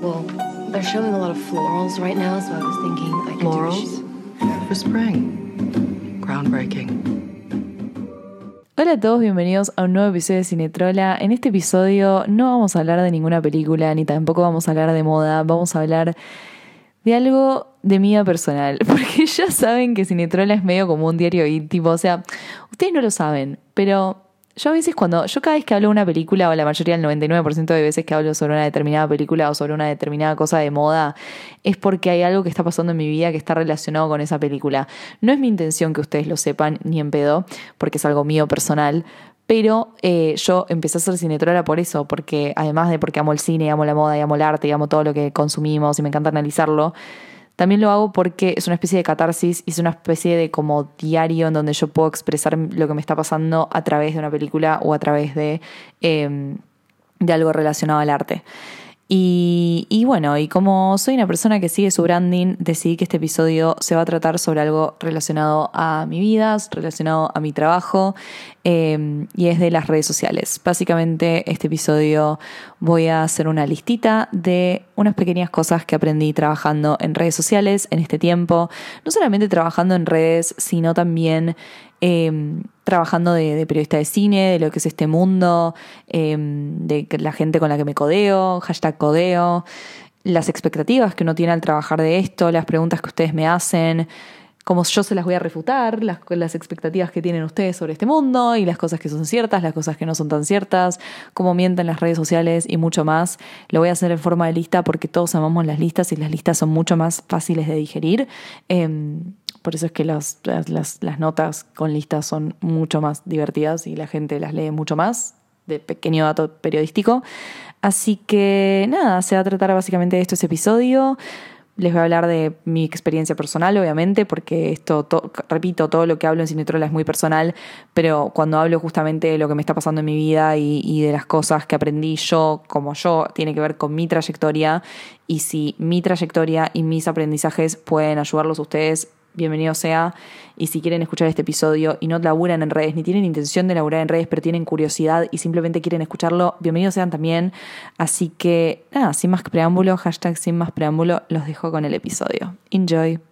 Well, they're showing a lot of florals right now, so I was thinking I could Florals? For spring. Groundbreaking. Hola a todos, bienvenidos a un nuevo episodio de Cinetrola. En este episodio no vamos a hablar de ninguna película, ni tampoco vamos a hablar de moda, vamos a hablar de algo de vida personal. Porque ya saben que Cinetrola es medio como un diario íntimo, o sea, ustedes no lo saben, pero yo a veces cuando, yo cada vez que hablo de una película, o la mayoría, el 99% de veces que hablo sobre una determinada película o sobre una determinada cosa de moda, es porque hay algo que está pasando en mi vida que está relacionado con esa película. No es mi intención que ustedes lo sepan, ni en pedo, porque es algo mío personal, pero eh, yo empecé a hacer cinetrola por eso, porque además de porque amo el cine, amo la moda, amo el arte, y amo todo lo que consumimos y me encanta analizarlo, también lo hago porque es una especie de catarsis y es una especie de como diario en donde yo puedo expresar lo que me está pasando a través de una película o a través de, eh, de algo relacionado al arte. Y, y bueno, y como soy una persona que sigue su branding, decidí que este episodio se va a tratar sobre algo relacionado a mi vida, relacionado a mi trabajo, eh, y es de las redes sociales. Básicamente, este episodio voy a hacer una listita de unas pequeñas cosas que aprendí trabajando en redes sociales en este tiempo. No solamente trabajando en redes, sino también eh, trabajando de, periodista de cine, de lo que es este mundo, eh, de la gente con la que me codeo, hashtag codeo, las expectativas que uno tiene al trabajar de esto, las preguntas que ustedes me hacen, cómo yo se las voy a refutar, las, expectativas que tienen ustedes sobre este mundo y las cosas que son ciertas, las cosas que no son tan ciertas, cómo mienten las redes sociales y mucho más. Lo voy a hacer en forma de lista porque todos amamos las listas y las listas son mucho más fáciles de digerir. Eh, por eso es que las, las, las, notas con listas son mucho más divertidas y la gente las lee mucho más, de pequeño dato periodístico. Así que nada, se va a tratar básicamente de esto ese episodio. Les voy a hablar de mi experiencia personal, obviamente, porque esto, to, repito, todo lo que hablo en Cinetrola es muy personal, pero cuando hablo justamente de lo que me está pasando en mi vida y, y, de las cosas que aprendí yo, como yo, tiene que ver con mi trayectoria. Y si mi trayectoria y mis aprendizajes pueden ayudarlos a ustedes, bienvenido sea. Y si quieren escuchar este episodio y no laburan en redes, ni tienen intención de laburar en redes, pero tienen curiosidad y simplemente quieren escucharlo, bienvenidos sean también. Así que, nada, sin más preámbulo, hashtag sin más preámbulo, los dejo con el episodio. Enjoy.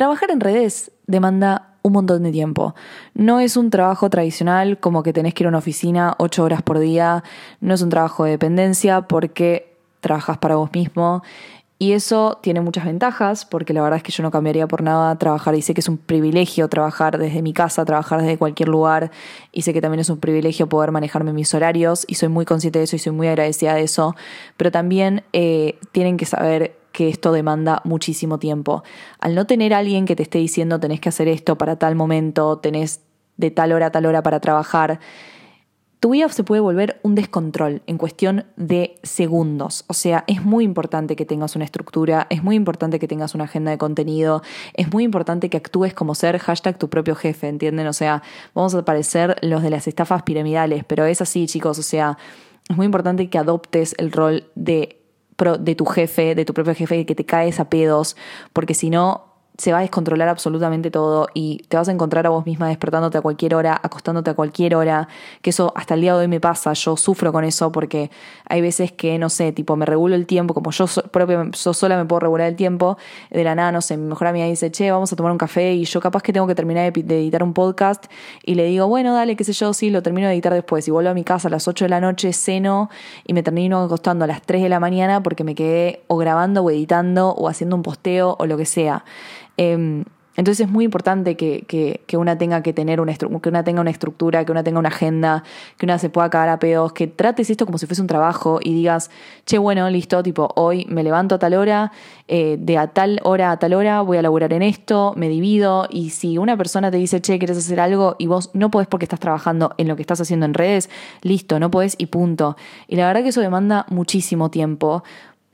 Trabajar en redes demanda un montón de tiempo. No es un trabajo tradicional como que tenés que ir a una oficina ocho horas por día, no es un trabajo de dependencia porque trabajas para vos mismo. Y eso tiene muchas ventajas porque la verdad es que yo no cambiaría por nada trabajar. Y sé que es un privilegio trabajar desde mi casa, trabajar desde cualquier lugar. Y sé que también es un privilegio poder manejarme mis horarios. Y soy muy consciente de eso y soy muy agradecida de eso, pero también eh, tienen que saber que esto demanda muchísimo tiempo. Al no tener alguien que te esté diciendo tenés que hacer esto para tal momento, tenés de tal hora a tal hora para trabajar, tu vida se puede volver un descontrol en cuestión de segundos. O sea, es muy importante que tengas una estructura, es muy importante que tengas una agenda de contenido, es muy importante que actúes como ser hashtag tu propio jefe, ¿entienden? O sea, vamos a parecer los de las estafas piramidales, pero es así, chicos. O sea, es muy importante que adoptes el rol de de tu jefe, de tu propio jefe, que te caes a pedos, porque si no se va a descontrolar absolutamente todo y te vas a encontrar a vos misma despertándote a cualquier hora, acostándote a cualquier hora, que eso hasta el día de hoy me pasa, yo sufro con eso porque hay veces que, no sé, tipo me regulo el tiempo, como yo, so, propia, yo sola me puedo regular el tiempo, de la nada, no sé, mi mejor amiga dice, che, vamos a tomar un café y yo capaz que tengo que terminar de, editar un podcast y le digo, bueno, dale, qué sé yo, sí, lo termino de editar después y vuelvo a mi casa a las 8 de la noche, ceno y me termino acostando a las 3 de la mañana porque me quedé o grabando o editando o haciendo un posteo o lo que sea. Eh, entonces es muy importante que, que, que, una tenga que tener una, que una tenga una estructura, que una tenga una agenda, que una se pueda cagar a pedos, que trates esto como si fuese un trabajo y digas, che, bueno, listo, tipo, hoy me levanto a tal hora, eh, de a tal hora a tal hora voy a laburar en esto, me divido y si una persona te dice, che, quieres hacer algo y vos no podés porque estás trabajando en lo que estás haciendo en redes, listo, no podés y punto. Y la verdad que eso demanda muchísimo tiempo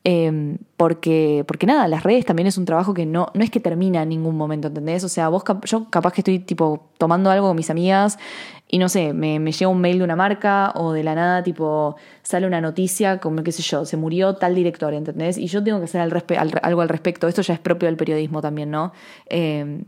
Em, porque, porque nada, las redes también es un trabajo que no, no es que termina en ningún momento, ¿entendés? O sea, vos yo capaz que estoy tipo tomando algo con mis amigas y no sé, me, llega un mail de una marca o de la nada tipo sale una noticia como qué sé yo, se murió tal director, ¿entendés? Y yo tengo que hacer algo al respecto, esto ya es propio del periodismo también, ¿no? Eh,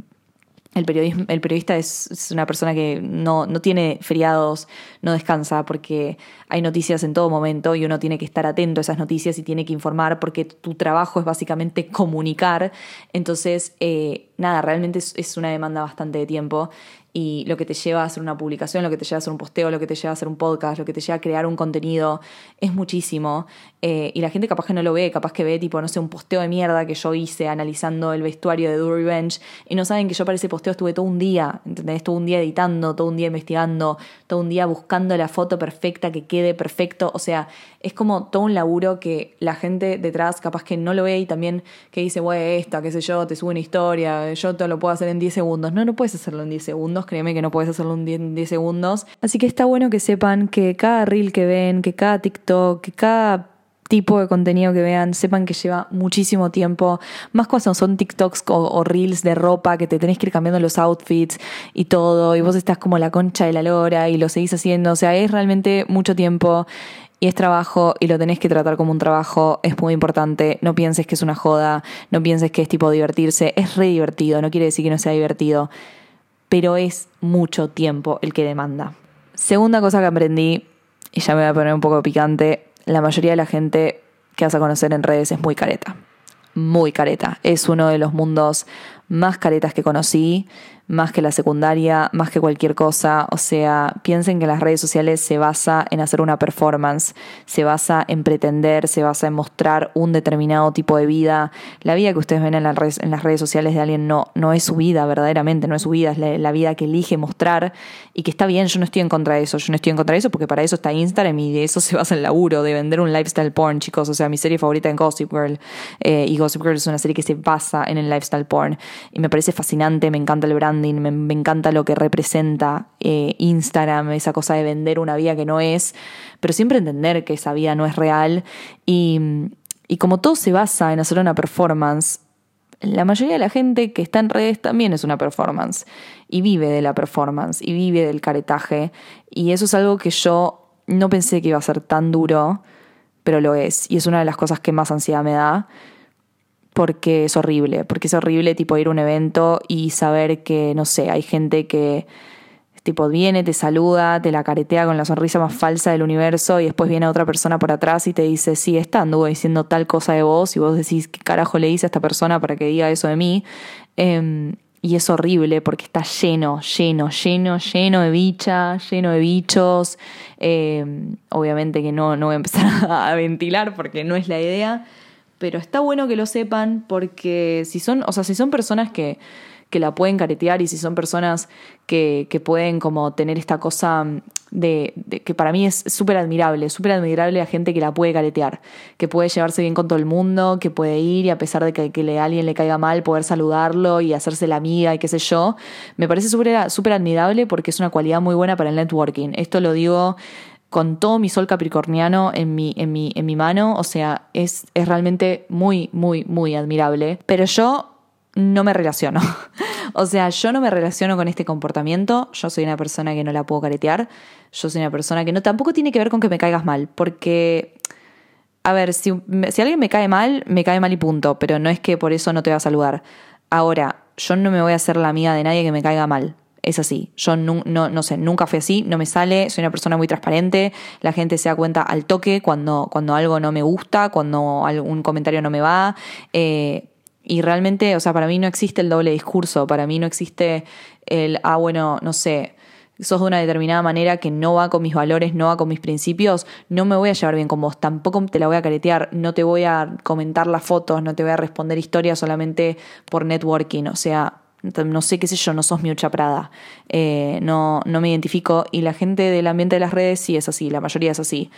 el, periodismo, el periodista es, una persona que no, no, tiene feriados, no descansa porque hay noticias en todo momento y uno tiene que estar atento a esas noticias y tiene que informar porque tu trabajo es básicamente comunicar. Entonces, eh, nada, realmente es, una demanda bastante de tiempo y lo que te lleva a hacer una publicación, lo que te lleva a hacer un posteo, lo que te lleva a hacer un podcast, lo que te lleva a crear un contenido, es muchísimo. Eh, y la gente capaz que no lo ve, capaz que ve tipo, no sé, un posteo de mierda que yo hice analizando el vestuario de Do Revenge y no saben que yo para ese posteo estuve todo un día, ¿entendés? Todo un día editando, todo un día investigando, todo un día buscando la foto perfecta que quede perfecto. O sea, es como todo un laburo que la gente detrás capaz que no lo ve y también que dice, güey, esta, qué sé yo, te subo una historia, yo te lo puedo hacer en 10 segundos. No, no puedes hacerlo en 10 segundos, créeme que no puedes hacerlo en 10 segundos. Así que está bueno que sepan que cada reel que ven, que cada TikTok, que cada tipo de contenido que vean, sepan que lleva muchísimo tiempo, más cuando son TikToks o, reels de ropa que te tenés que ir cambiando los outfits y todo, y vos estás como la concha de la lora y lo seguís haciendo, o sea, es realmente mucho tiempo y es trabajo y lo tenés que tratar como un trabajo, es muy importante, no pienses que es una joda, no pienses que es tipo divertirse, es re divertido, no quiere decir que no sea divertido, pero es mucho tiempo el que demanda. Segunda cosa que aprendí, y ya me voy a poner un poco picante, la mayoría de la gente que vas a conocer en redes es muy careta. Muy careta. Es uno de los mundos más caretas que conocí más que la secundaria, más que cualquier cosa. O sea, piensen que las redes sociales se basa en hacer una performance, se basa en pretender, se basa en mostrar un determinado tipo de vida. La vida que ustedes ven en las redes, en las redes sociales de alguien no, no es su vida, verdaderamente, no es su vida, es la, vida que elige mostrar y que está bien, yo no estoy en contra de eso, yo no estoy en contra de eso porque para eso está Instagram y de eso se basa el laburo, de vender un lifestyle porn, chicos. O sea, mi serie favorita es Gossip Girl eh, y Gossip Girl es una serie que se basa en el lifestyle porn y me parece fascinante, me encanta el brand me, encanta lo que representa eh, Instagram, esa cosa de vender una vida que no es, pero siempre entender que esa vida no es real. Y, y como todo se basa en hacer una performance, la mayoría de la gente que está en redes también es una performance y vive de la performance y vive del caretaje. Y eso es algo que yo no pensé que iba a ser tan duro, pero lo es. Y es una de las cosas que más ansiedad me da porque es horrible, porque es horrible tipo ir a un evento y saber que, no sé, hay gente que tipo viene, te saluda, te la caretea con la sonrisa más falsa del universo y después viene otra persona por atrás y te dice, sí, está anduvo diciendo tal cosa de vos y vos decís, ¿qué carajo le dice a esta persona para que diga eso de mí? Em, y es horrible porque está lleno, lleno, lleno, lleno de bichas, lleno de bichos. Em, obviamente que no, no voy a empezar a ventilar porque no es la idea pero está bueno que lo sepan porque si son, o sea, si son personas que, que la pueden caretear y si son personas que, que pueden como tener esta cosa de, que para mí es súper admirable, súper admirable a gente que la puede caretear, que puede llevarse bien con todo el mundo, que puede ir y a pesar de que, que a alguien le caiga mal, poder saludarlo y hacerse la amiga y qué sé yo, me parece súper admirable porque es una cualidad muy buena para el networking. Esto lo digo con todo mi sol capricorniano en mi, en mi, en mi mano, o sea, es, es realmente muy, muy, muy admirable. Pero yo no me relaciono. o sea, yo no me relaciono con este comportamiento. Yo soy una persona que no la puedo caretear. Yo soy una persona que no tampoco tiene que ver con que me caigas mal. Porque, a ver, si, si alguien me cae mal, me cae mal y punto. Pero no es que por eso no te va a saludar. Ahora, yo no me voy a hacer la amiga de nadie que me caiga mal es así. Yo no, no, sé, nunca fui así, no me sale, soy una persona muy transparente, la gente se da cuenta al toque cuando, cuando algo no me gusta, cuando algún comentario no me va. Eh, y realmente, o sea, para mí no existe el doble discurso, para mí no existe el, ah, bueno, no sé, sos de una determinada manera que no va con mis valores, no va con mis principios, no me voy a llevar bien con vos, tampoco te la voy a caretear, no te voy a comentar las fotos, no te voy a responder historias solamente por networking, o sea, no sé qué sé yo, no sos mi Prada, eh, no, no me identifico. Y la gente del ambiente de las redes sí es así, la mayoría es así,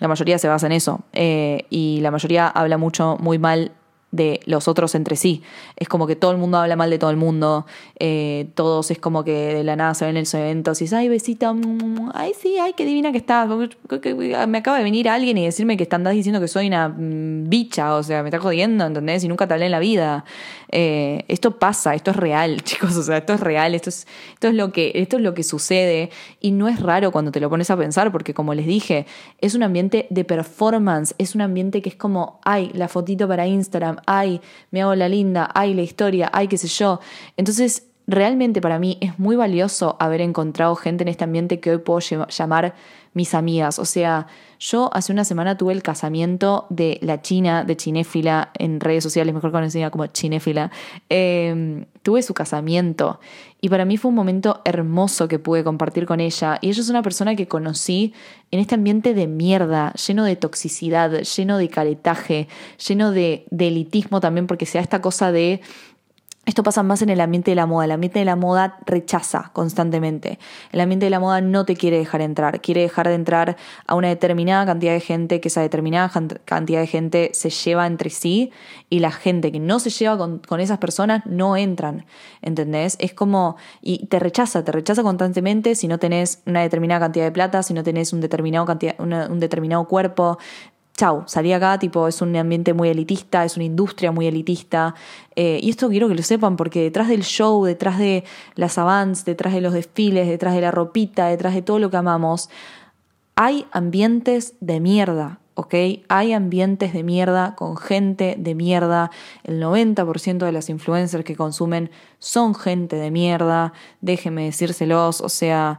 la mayoría se basa en eso. Eh, y la mayoría habla mucho muy mal de los otros entre sí. Es como que todo el mundo habla mal de todo el mundo, eh, todos es como que de la nada se ven en los eventos y dices, ay besita, ay sí, ay qué divina que estás. Me acaba de venir alguien y decirme que estás diciendo que soy una mm, bicha, o sea, me está jodiendo, ¿entendés? Y nunca te hablé en la vida. Eh, esto pasa, esto es real, chicos, o sea, esto es real, esto es, esto es lo que, esto es lo que sucede y no es raro cuando te lo pones a pensar, porque como les dije, es un ambiente de performance, es un ambiente que es como, ay, la fotito para Instagram, ay, me hago la linda, ay, la historia, ay, qué sé yo. Entonces, realmente para mí es muy valioso haber encontrado gente en este ambiente que hoy puedo llamar mis amigas. O sea, yo hace una semana tuve el casamiento de la China, de Chinéfila, en redes sociales, mejor conocida como Chinéfila. Em, tuve su casamiento y para mí fue un momento hermoso que pude compartir con ella. Y ella es una persona que conocí en este ambiente de mierda, lleno de toxicidad, lleno de caretaje, lleno de, de elitismo también, porque sea esta cosa de esto pasa más en el ambiente de la moda. El ambiente de la moda rechaza constantemente. El ambiente de la moda no te quiere dejar entrar. Quiere dejar de entrar a una determinada cantidad de gente, que esa determinada cantidad de gente se lleva entre sí y la gente que no se lleva con, esas personas no entran. ¿Entendés? Es como. Y te rechaza, te rechaza constantemente si no tenés una determinada cantidad de plata, si no tenés un determinado, un determinado cuerpo, chau, salí acá, tipo, es un ambiente muy elitista, es una industria muy elitista. Eh, y esto quiero que lo sepan porque detrás del show, detrás de las avants, detrás de los desfiles, detrás de la ropita, detrás de todo lo que amamos, hay ambientes de mierda, ¿ok? Hay ambientes de mierda con gente de mierda. El 90% de las influencers que consumen son gente de mierda. Déjenme decírselos, o sea,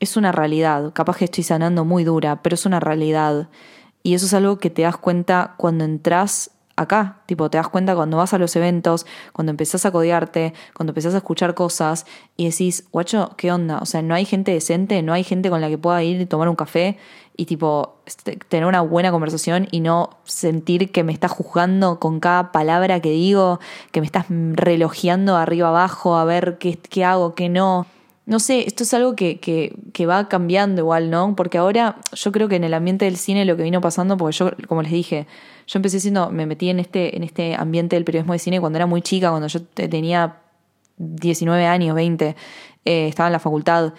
es una realidad. Capaz que estoy sanando muy dura, pero es una realidad. Y eso es algo que te das cuenta cuando entras acá, tipo, te das cuenta cuando vas a los eventos, cuando empezás a codearte, cuando empezás a escuchar cosas y decís, guacho, ¿qué onda? O sea, no hay gente decente, no hay gente con la que pueda ir y tomar un café y tipo, este, tener una buena conversación y no sentir que me estás juzgando con cada palabra que digo, que me estás relojeando arriba abajo a ver qué, qué hago, qué no no sé, esto es algo que, que, que, va cambiando igual, ¿no? Porque ahora yo creo que en el ambiente del cine lo que vino pasando, porque yo, como les dije, yo empecé siendo, me metí en este, en este ambiente del periodismo de cine cuando era muy chica, cuando yo tenía 19 años, 20, eh, estaba en la facultad.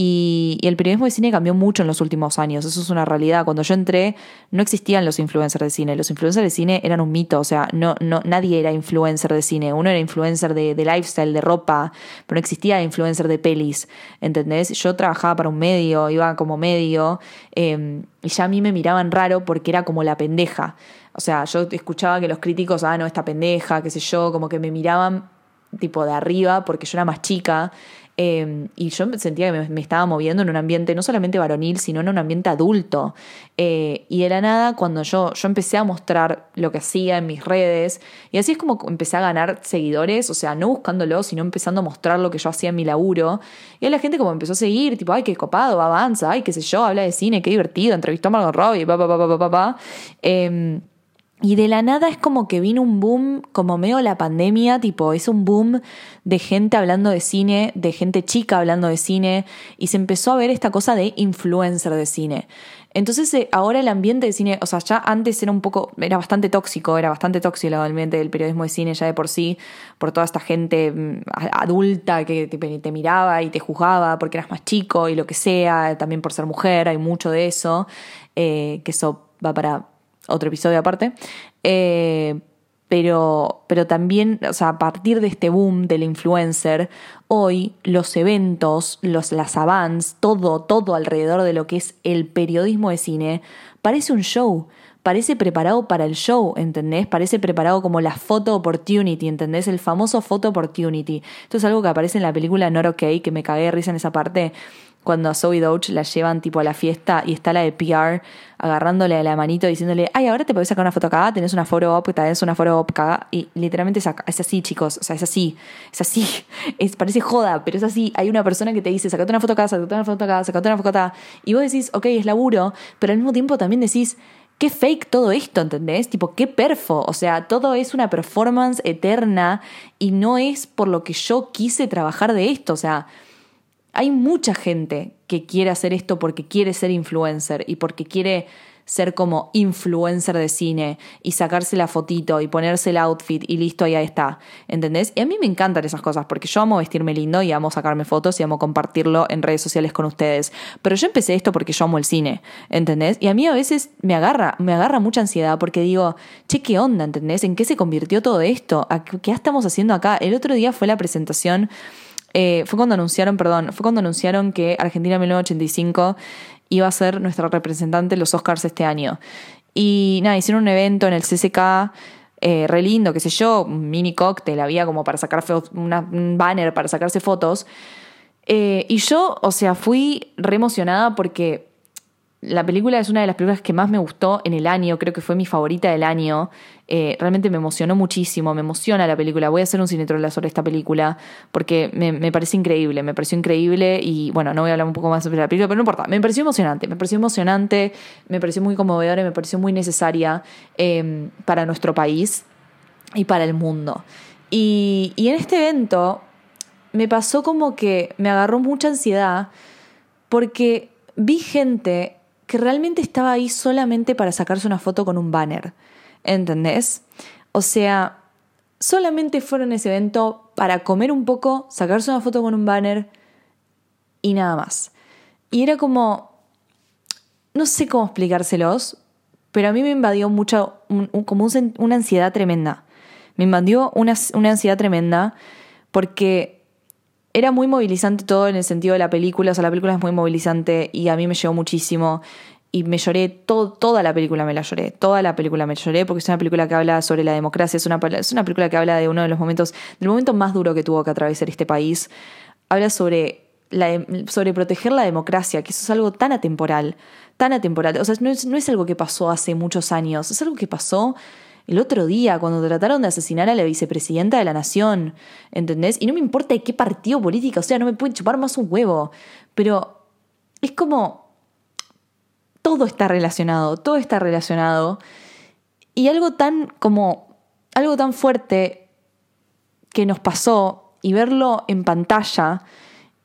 Y, el periodismo de cine cambió mucho en los últimos años, eso es una realidad. Cuando yo entré no existían los influencers de cine, los influencers de cine eran un mito, o sea, no, no, nadie era influencer de cine, uno era influencer de, lifestyle, de ropa, pero no existía influencer de pelis, ¿entendés? Yo trabajaba para un medio, iba como medio, em, y ya a mí me miraban raro porque era como la pendeja. O sea, yo escuchaba que los críticos, ah, no, esta pendeja, qué sé yo, como que me miraban tipo de arriba porque yo era más chica Em, y yo sentía que me, estaba moviendo en un ambiente no solamente varonil, sino en un ambiente adulto. Eh, y de la nada, cuando yo, yo empecé a mostrar lo que hacía en mis redes, y así es como empecé a ganar seguidores, o sea, no buscándolo, sino empezando a mostrar lo que yo hacía en mi laburo. Y ahí la gente como empezó a seguir, tipo, ay, qué copado, avanza, ay, qué sé yo, habla de cine, qué divertido, entrevistó a Margot Robbie, pa, pa, pa, pa, pa, pa. Eh, y de la nada es como que vino un boom, como medio la pandemia, tipo, es un boom de gente hablando de cine, de gente chica hablando de cine, y se empezó a ver esta cosa de influencer de cine. Entonces eh, ahora el ambiente de cine, o sea, ya antes era un poco, era bastante tóxico, era bastante tóxico el ambiente del periodismo de cine ya de por sí, por toda esta gente mm, adulta que te, miraba y te juzgaba porque eras más chico y lo que sea, también por ser mujer, hay mucho de eso, eh, que eso va para otro episodio aparte. Eh, pero, pero también, o sea, a partir de este boom del influencer, hoy los eventos, los, las avans, todo, todo alrededor de lo que es el periodismo de cine, parece un show. Parece preparado para el show, ¿entendés? Parece preparado como la photo opportunity, ¿entendés? El famoso photo opportunity. Esto es algo que aparece en la película Not Okay, que me cagué de risa en esa parte cuando a Zoe Doge la llevan tipo a la fiesta y está la de PR agarrándole a la manito diciéndole, ay, ahora te podés sacar una foto acá, tenés una foto op, tenés una foto op acá. Y literalmente es, así, chicos. O sea, es así. Es así. Parece joda, pero es así. Hay una persona que te dice, sacate una foto acá, sacate una foto acá, sacate una foto acá. Y vos decís, ok, es laburo, pero al mismo tiempo también decís, qué fake todo esto, ¿entendés? Tipo, qué perfo. O sea, todo es una performance eterna y no es por lo que yo quise trabajar de esto. O sea, hay mucha gente que quiere hacer esto porque quiere ser influencer y porque quiere ser como influencer de cine y sacarse la fotito y ponerse el outfit y listo, ahí está. ¿Entendés? Y a mí me encantan esas cosas porque yo amo vestirme lindo y amo sacarme fotos y amo compartirlo en redes sociales con ustedes. Pero yo empecé esto porque yo amo el cine, ¿entendés? Y a mí a veces me agarra, me agarra mucha ansiedad porque digo, che, ¿qué onda? ¿Entendés? ¿En qué se convirtió todo esto? ¿Qué estamos haciendo acá? El otro día fue la presentación eh, fue cuando anunciaron, perdón, fue cuando anunciaron que Argentina 1985 iba a ser nuestra representante en los Oscars este año. Y nada, hicieron un evento en el CCK, eh, re lindo, qué sé yo, un mini cóctel, había como para sacar un banner para sacarse fotos. Eh, y yo, o sea, fui re emocionada porque la película es una de las películas que más me gustó en el año, creo que fue mi favorita del año. Eh, realmente me emocionó muchísimo, me emociona la película. Voy a hacer un cinetrola sobre esta película porque me, parece increíble, me pareció increíble y bueno, no voy a hablar un poco más sobre la película, pero no importa, me pareció emocionante, me pareció emocionante, me pareció muy conmovedora y me pareció muy necesaria eh, para nuestro país y para el mundo. Y en este evento me pasó como que me agarró mucha ansiedad porque vi gente que realmente estaba ahí solamente para sacarse una foto con un banner. ¿Entendés? O sea, solamente fueron a ese evento para comer un poco, sacarse una foto con un banner y nada más. Y era como, no sé cómo explicárselos, pero a mí me invadió mucho, como una ansiedad tremenda. Me invadió una, una ansiedad tremenda porque era muy movilizante todo en el sentido de la película, o sea, la película es muy movilizante y a mí me llegó muchísimo y me lloré, todo, toda la película me la lloré, toda la película me lloré porque es una película que habla sobre la democracia, es una, es una película que habla de uno de los momentos, del momento más duro que tuvo que atravesar este país, habla sobre, la, sobre proteger la democracia, que eso es algo tan atemporal, tan atemporal, o sea, no es, no es algo que pasó hace muchos años, es algo que pasó el otro día cuando trataron de asesinar a la vicepresidenta de la nación, ¿entendés? Y no me importa de qué partido político, o sea, no me pueden chupar más un huevo, pero es como todo está relacionado, todo está relacionado. Y algo tan como algo tan fuerte que nos pasó y verlo en pantalla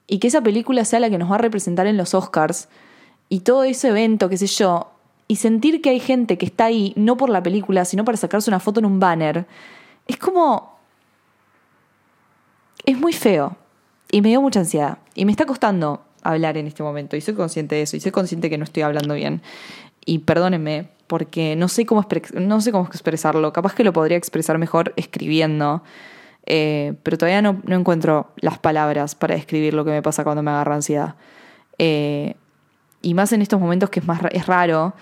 y que esa película sea la que nos va a representar en los Oscars y todo ese evento, qué sé yo, y sentir que hay gente que está ahí no por la película, sino para sacarse una foto en un banner, es como... Es muy feo. Y me dio mucha ansiedad. Y me está costando hablar en este momento. Y soy consciente de eso. Y soy consciente que no estoy hablando bien. Y perdónenme, porque no sé cómo, no sé cómo expresarlo. Capaz que lo podría expresar mejor escribiendo. Eh, pero todavía no, no, encuentro las palabras para describir lo que me pasa cuando me agarra ansiedad. Eh, y más en estos momentos que es, más, es raro.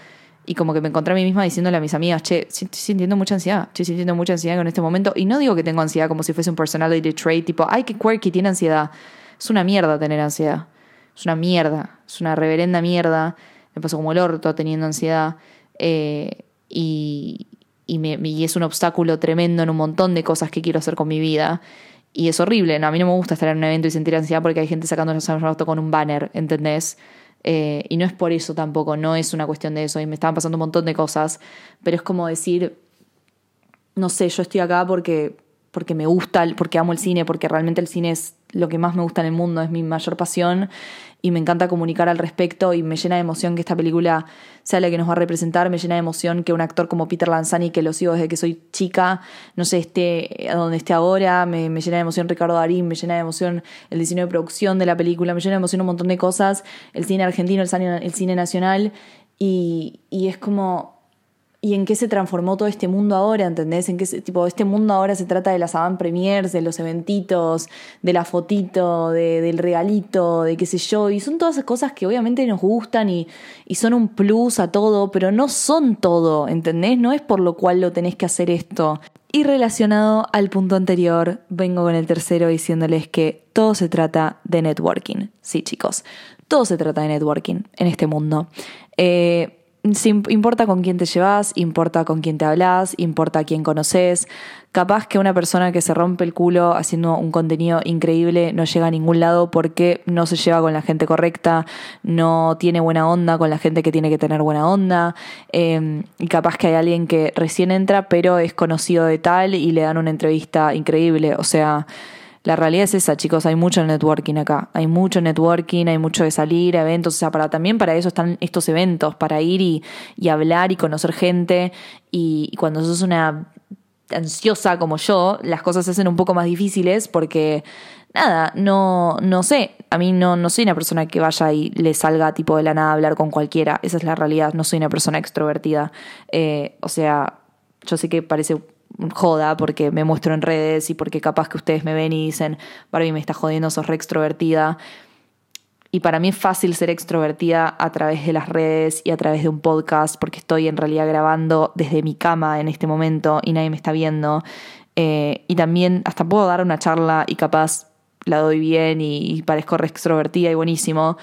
Y como que me encontré a mí misma diciéndole a mis amigas, che, estoy sintiendo mucha ansiedad, estoy sintiendo mucha ansiedad en este momento. Y no digo que tengo ansiedad como si fuese un personality trait, tipo, ay, qué quirky tiene ansiedad. Es una mierda tener ansiedad. Es una mierda. Es una reverenda mierda. Me pasó como el orto teniendo ansiedad. Eh, y, y, me, es un obstáculo tremendo en un montón de cosas que quiero hacer con mi vida. Y es horrible. A mí no me gusta estar en un evento y sentir ansiedad porque hay gente sacando auto con un banner, ¿entendés? Eh, y no es por eso tampoco, no es una cuestión de eso. Y me estaban pasando un montón de cosas. Pero es como decir, no sé, yo estoy acá porque, porque me gusta, porque amo el cine, porque realmente el cine es lo que más me gusta en el mundo, es mi mayor pasión y me encanta comunicar al respecto y me llena de emoción que esta película sea la que nos va a representar, me llena de emoción que un actor como Peter Lanzani, que lo sigo desde que soy chica, no sé, esté a donde esté ahora, me, llena de emoción Ricardo Darín, me llena de emoción el diseño de producción de la película, me llena de emoción un montón de cosas, el cine argentino, el cine, el cine nacional. Y, y es como y en qué se transformó todo este mundo ahora, ¿entendés? En qué tipo, este mundo ahora se trata de las avant premiers, de los eventitos, de la fotito, de, del regalito, de qué sé yo, y son todas esas cosas que obviamente nos gustan y, y son un plus a todo, pero no son todo, ¿entendés? No es por lo cual lo tenés que hacer esto. Y relacionado al punto anterior, vengo con el tercero diciéndoles que todo se trata de networking. Sí, chicos, todo se trata de networking en este mundo. Eh, importa con quién te llevas, importa con quién te hablas, importa quién conoces. Capaz que una persona que se rompe el culo haciendo un contenido increíble no llega a ningún lado porque no se lleva con la gente correcta, no tiene buena onda con la gente que tiene que tener buena onda. Em, y capaz que hay alguien que recién entra pero es conocido de tal y le dan una entrevista increíble. O sea, La realidad es esa, chicos, hay mucho networking acá, hay mucho networking, hay mucho de salir, eventos, o sea, para, también para eso están estos eventos, para ir y, y hablar y conocer gente, y, y cuando sos una ansiosa como yo, las cosas se hacen un poco más difíciles porque, nada, no, no sé, a mí no, no soy una persona que vaya y le salga tipo de la nada a hablar con cualquiera, esa es la realidad, no soy una persona extrovertida, eh, o sea, yo sé que parece joda porque me muestro en redes y porque capaz que ustedes me ven y dicen, Barbie me está jodiendo, sos re extrovertida. Y para mí es fácil ser extrovertida a través de las redes y a través de un podcast, porque estoy en realidad grabando desde mi cama en este momento y nadie me está viendo. Eh, y también hasta puedo dar una charla y capaz la doy bien y, y parezco re extrovertida y buenísimo.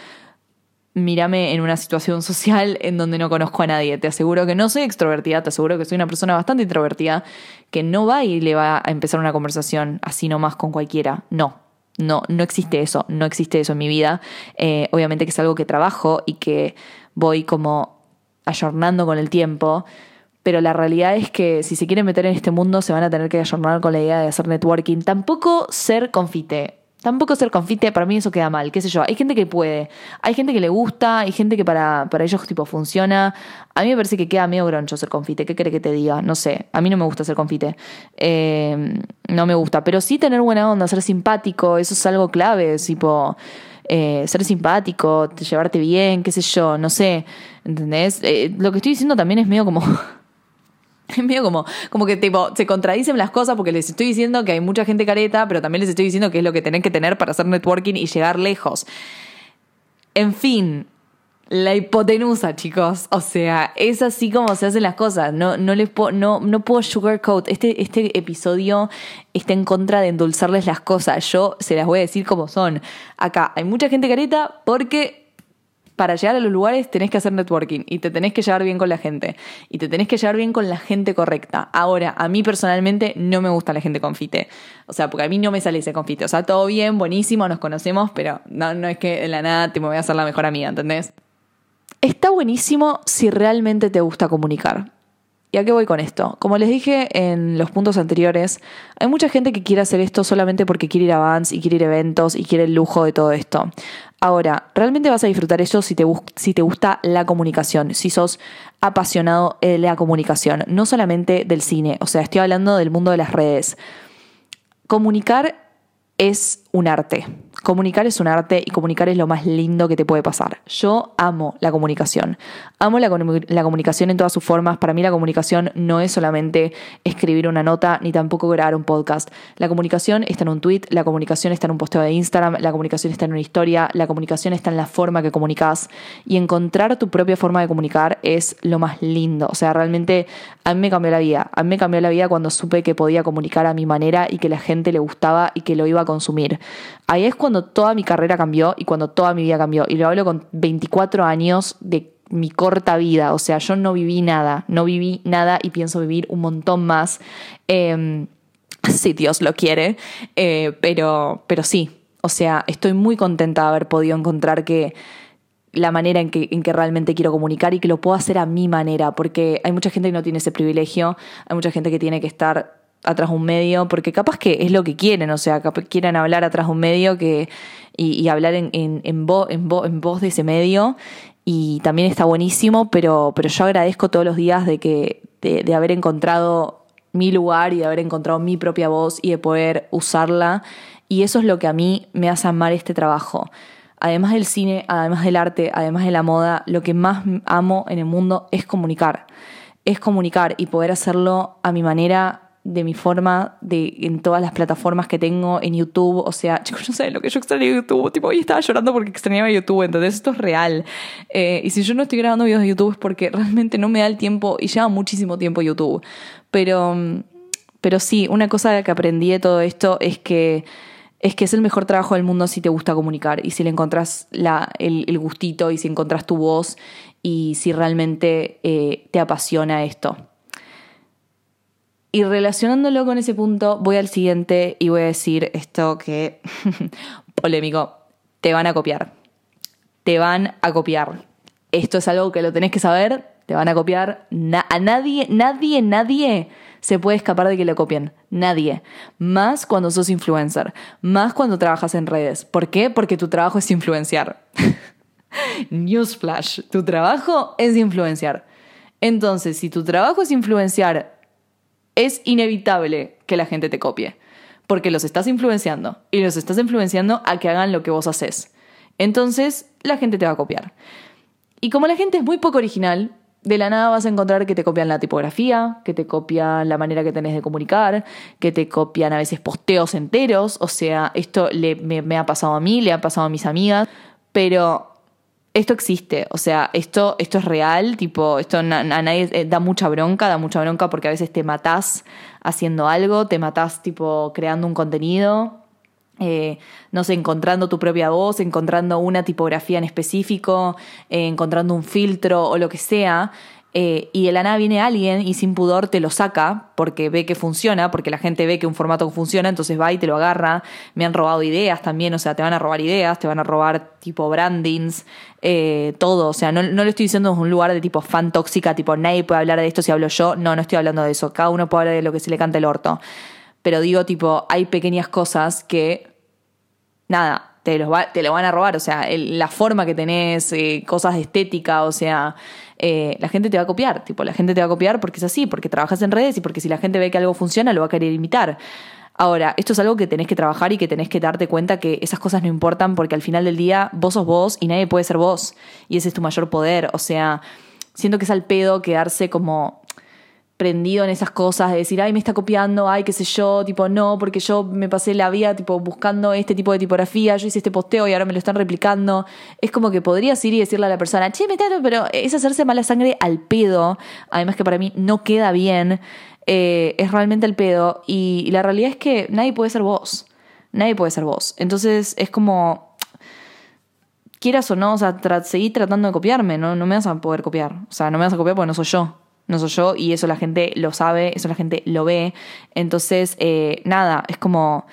Mírame en una situación social en donde no conozco a nadie. Te aseguro que no soy extrovertida, te aseguro que soy una persona bastante introvertida, que no va y le va a empezar una conversación así nomás con cualquiera. No, no, no existe eso, no existe eso en mi vida. Eh, obviamente que es algo que trabajo y que voy como ayornando con el tiempo, pero la realidad es que si se quieren meter en este mundo se van a tener que ayornar con la idea de hacer networking. Tampoco ser confite. Tampoco ser confite, para mí eso queda mal, qué sé yo. Hay gente que puede, hay gente que le gusta, hay gente que para, para ellos tipo funciona. A mí me parece que queda medio groncho ser confite, ¿qué quiere que te diga? No sé, a mí no me gusta ser confite. Eh, no me gusta, pero sí tener buena onda, ser simpático, eso es algo clave, tipo... Eh, ser simpático, llevarte bien, qué sé yo, no sé, ¿entendés? Eh, lo que estoy diciendo también es medio como Es medio como, como que tipo, se contradicen las cosas porque les estoy diciendo que hay mucha gente careta, pero también les estoy diciendo que es lo que tienen que tener para hacer networking y llegar lejos. En fin, la hipotenusa, chicos. O sea, es así como se hacen las cosas. No, no les no, no puedo sugarcoat. Este, este episodio está en contra de endulzarles las cosas. Yo se las voy a decir como son. Acá hay mucha gente careta porque para llegar a los lugares tenés que hacer networking y te tenés que llevar bien con la gente y te tenés que llevar bien con la gente correcta. Ahora, a mí personalmente no me gusta la gente confite. O sea, porque a mí no me sale ese confite. O sea, todo bien, buenísimo, nos conocemos, pero no, es que en la nada te me voy a hacer la mejor amiga, ¿entendés? Está buenísimo si realmente te gusta comunicar. ¿Y a qué voy con esto? Como les dije en los puntos anteriores, hay mucha gente que quiere hacer esto solamente porque quiere ir a Vans y quiere ir a eventos y quiere el lujo de todo esto. Ahora, ¿realmente vas a disfrutar eso si te, si te gusta la comunicación? Si sos apasionado de la comunicación, no solamente del cine, o sea, estoy hablando del mundo de las redes. Comunicar es un arte. Comunicar es un arte y comunicar es lo más lindo que te puede pasar. Yo amo la comunicación. Amo la, comunicación en todas sus formas. Para mí la comunicación no es solamente escribir una nota ni tampoco grabar un podcast. La comunicación está en un tweet, la comunicación está en un posteo de Instagram, la comunicación está en una historia, la comunicación está en la forma que comunicas. Y encontrar tu propia forma de comunicar es lo más lindo. O sea, realmente a mí me cambió la vida. A mí me cambió la vida cuando supe que podía comunicar a mi manera y que la gente le gustaba y que lo iba a consumir. Ahí es cuando toda mi carrera cambió y cuando toda mi vida cambió. Y lo hablo con 24 años de mi corta vida. O sea, yo no viví nada, no viví nada y pienso vivir un montón más. Eh, si Dios lo quiere. Eh, pero, pero sí, o sea, estoy muy contenta de haber podido encontrar que la manera en que, en que realmente quiero comunicar y que lo puedo hacer a mi manera, porque hay mucha gente que no tiene ese privilegio, hay mucha gente que tiene que estar atrás de un medio, porque capaz que es lo que quieren, o sea, capaz quieren hablar atrás de un medio que, y, hablar en, en, en, voz, en, voz, en voz de ese medio, y también está buenísimo, pero, pero yo agradezco todos los días de, que, de haber encontrado mi lugar y de haber encontrado mi propia voz y de poder usarla, y eso es lo que a mí me hace amar este trabajo. Además del cine, además del arte, además de la moda, lo que más amo en el mundo es comunicar. Es comunicar y poder hacerlo a mi manera, de mi forma, de, en todas las plataformas que tengo, en YouTube. O sea, chicos, yo sé lo que yo extraño YouTube. Tipo, hoy estaba llorando porque extrañaba YouTube, entonces esto es real. Eh, y si yo no estoy grabando videos de YouTube es porque realmente no me da el tiempo y lleva muchísimo tiempo YouTube. Pero, pero sí, una cosa que aprendí de todo esto es que es que es el mejor trabajo del mundo si te gusta comunicar y si le encontrás la, el, el, gustito y si encontrás tu voz y si realmente eh, te apasiona esto. Y relacionándolo con ese punto, voy al siguiente y voy a decir esto que polémico. Te van a copiar. Te van a copiar. Esto es algo que lo tenés que saber te van a copiar. a nadie, nadie, nadie se puede escapar de que lo copien. Nadie. Más cuando sos influencer. Más cuando trabajas en redes. ¿Por qué? Porque tu trabajo es influenciar. Newsflash. Tu trabajo es influenciar. Entonces, si tu trabajo es influenciar, es inevitable que la gente te copie. Porque los estás influenciando. Y los estás influenciando a que hagan lo que vos haces. Entonces, la gente te va a copiar. Y como la gente es muy poco original, de la nada vas a encontrar que te copian la tipografía, que te copian la manera que tenés de comunicar, que te copian a veces posteos enteros. O sea, esto me, ha pasado a mí, le ha pasado a mis amigas, pero esto existe, o sea, esto, esto es real, tipo, esto a nadie eh, da mucha bronca, da mucha bronca porque a veces te matás haciendo algo, te matás tipo creando un contenido eh, no sé, encontrando tu propia voz, encontrando una tipografía en específico, eh, encontrando un filtro o lo que sea, eh, y de la nada viene alguien y sin pudor te lo saca porque ve que funciona, porque la gente ve que un formato funciona, entonces va y te lo agarra. Me han robado ideas también, o sea, te van a robar ideas, te van a robar tipo brandings, todo. O sea, no, no lo estoy diciendo en un lugar de tipo fan tóxica, tipo nadie puede hablar de esto si hablo yo. No, no estoy hablando de eso. Cada uno puede hablar de lo que se le canta el orto pero digo, tipo, hay pequeñas cosas que, nada, te, los te lo van a robar, o sea, la forma que tenés, eh, cosas de estética, o sea, eh, la gente te va a copiar, tipo, la gente te va a copiar porque es así, porque trabajas en redes y porque si la gente ve que algo funciona, lo va a querer imitar. Ahora, esto es algo que tenés que trabajar y que tenés que darte cuenta que esas cosas no importan porque al final del día vos sos vos y nadie puede ser vos. Y ese es tu mayor poder. O sea, siento que es al pedo quedarse como prendido en esas cosas de decir, ay, me está copiando, ay, qué sé yo, tipo, no, porque yo me pasé la vida, tipo, buscando este tipo de tipografía, yo hice este posteo y ahora me lo están replicando. Es como que podrías ir y decirle a la persona, che, me pero es hacerse mala sangre al pedo, además que para mí no queda bien, eh, es realmente al pedo, y, la realidad es que nadie puede ser vos, nadie puede ser vos. Entonces es como, quieras o no, o sea, seguir tratando de copiarme, ¿no? no me vas a poder copiar, o sea, no me vas a copiar porque no soy yo no soy yo y eso la gente lo sabe, eso la gente lo ve. Entonces, eh, nada, es como...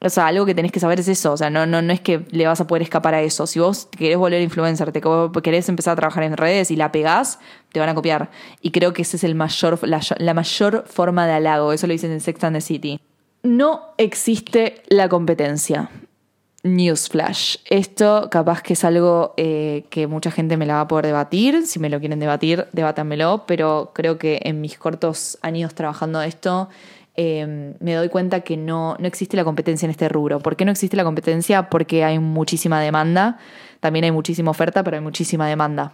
O sea, algo que tenés que saber es eso. O sea, no, no, no es que le vas a poder escapar a eso. Si vos querés volver influencer, te querés empezar a trabajar en redes y la pegás, te van a copiar. Y creo que ese es el mayor, la, la mayor forma de halago. Eso lo dicen en Sex and the City. No existe la competencia. Newsflash. Esto capaz que es algo eh, que mucha gente me la va a poder debatir. Si me lo quieren debatir, debátanmelo. Pero creo que en mis cortos años trabajando esto, em, me doy cuenta que no, no existe la competencia en este rubro. ¿Por qué no existe la competencia? Porque hay muchísima demanda. También hay muchísima oferta, pero hay muchísima demanda.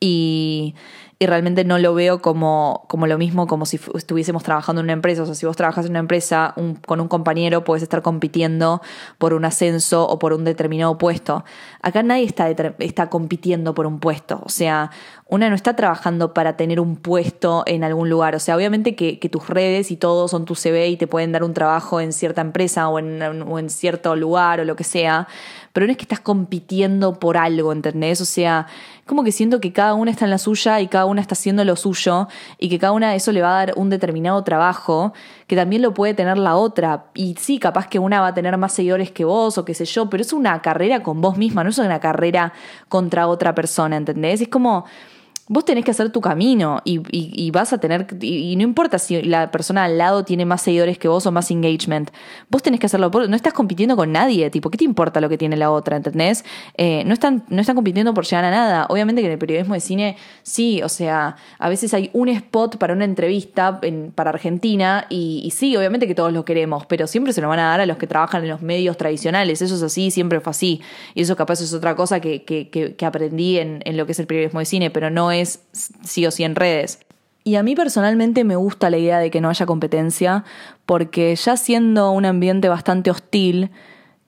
Y y realmente no lo veo como, como lo mismo como si estuviésemos trabajando en una empresa. O sea, si vos trabajas en una empresa con un compañero, puedes estar compitiendo por un ascenso o por un determinado puesto. Acá nadie está, está compitiendo por un puesto. O sea, una no está trabajando para tener un puesto en algún lugar. O sea, obviamente que, tus redes y todo son tu CV y te pueden dar un trabajo en cierta empresa o en, o en cierto lugar o lo que sea, pero no es que estás compitiendo por algo, ¿entendés? O sea, como que siento que cada una está en la suya y cada una está haciendo lo suyo y que cada una eso le va a dar un determinado trabajo que también lo puede tener la otra. Y sí, capaz que una va a tener más seguidores que vos o qué sé yo, pero es una carrera con vos misma, no es una carrera contra otra persona, ¿entendés? Es como vos tenés que hacer tu camino y, vas a tener, y, no importa si la persona al lado tiene más seguidores que vos o más engagement, vos tenés que hacerlo, no estás compitiendo con nadie, tipo, ¿qué te importa lo que tiene la otra, ¿entendés? Eh, no, están, no están compitiendo por llegar a nada, obviamente que en el periodismo de cine sí, o sea, a veces hay un spot para una entrevista para Argentina y, sí, obviamente que todos lo queremos, pero siempre se lo van a dar a los que trabajan en los medios tradicionales, eso es así, siempre fue así, y eso capaz es otra cosa que, que, aprendí en, en lo que es el periodismo de cine, pero no es sí o sí en redes. Y a mí personalmente me gusta la idea de que no haya competencia, porque ya siendo un ambiente bastante hostil,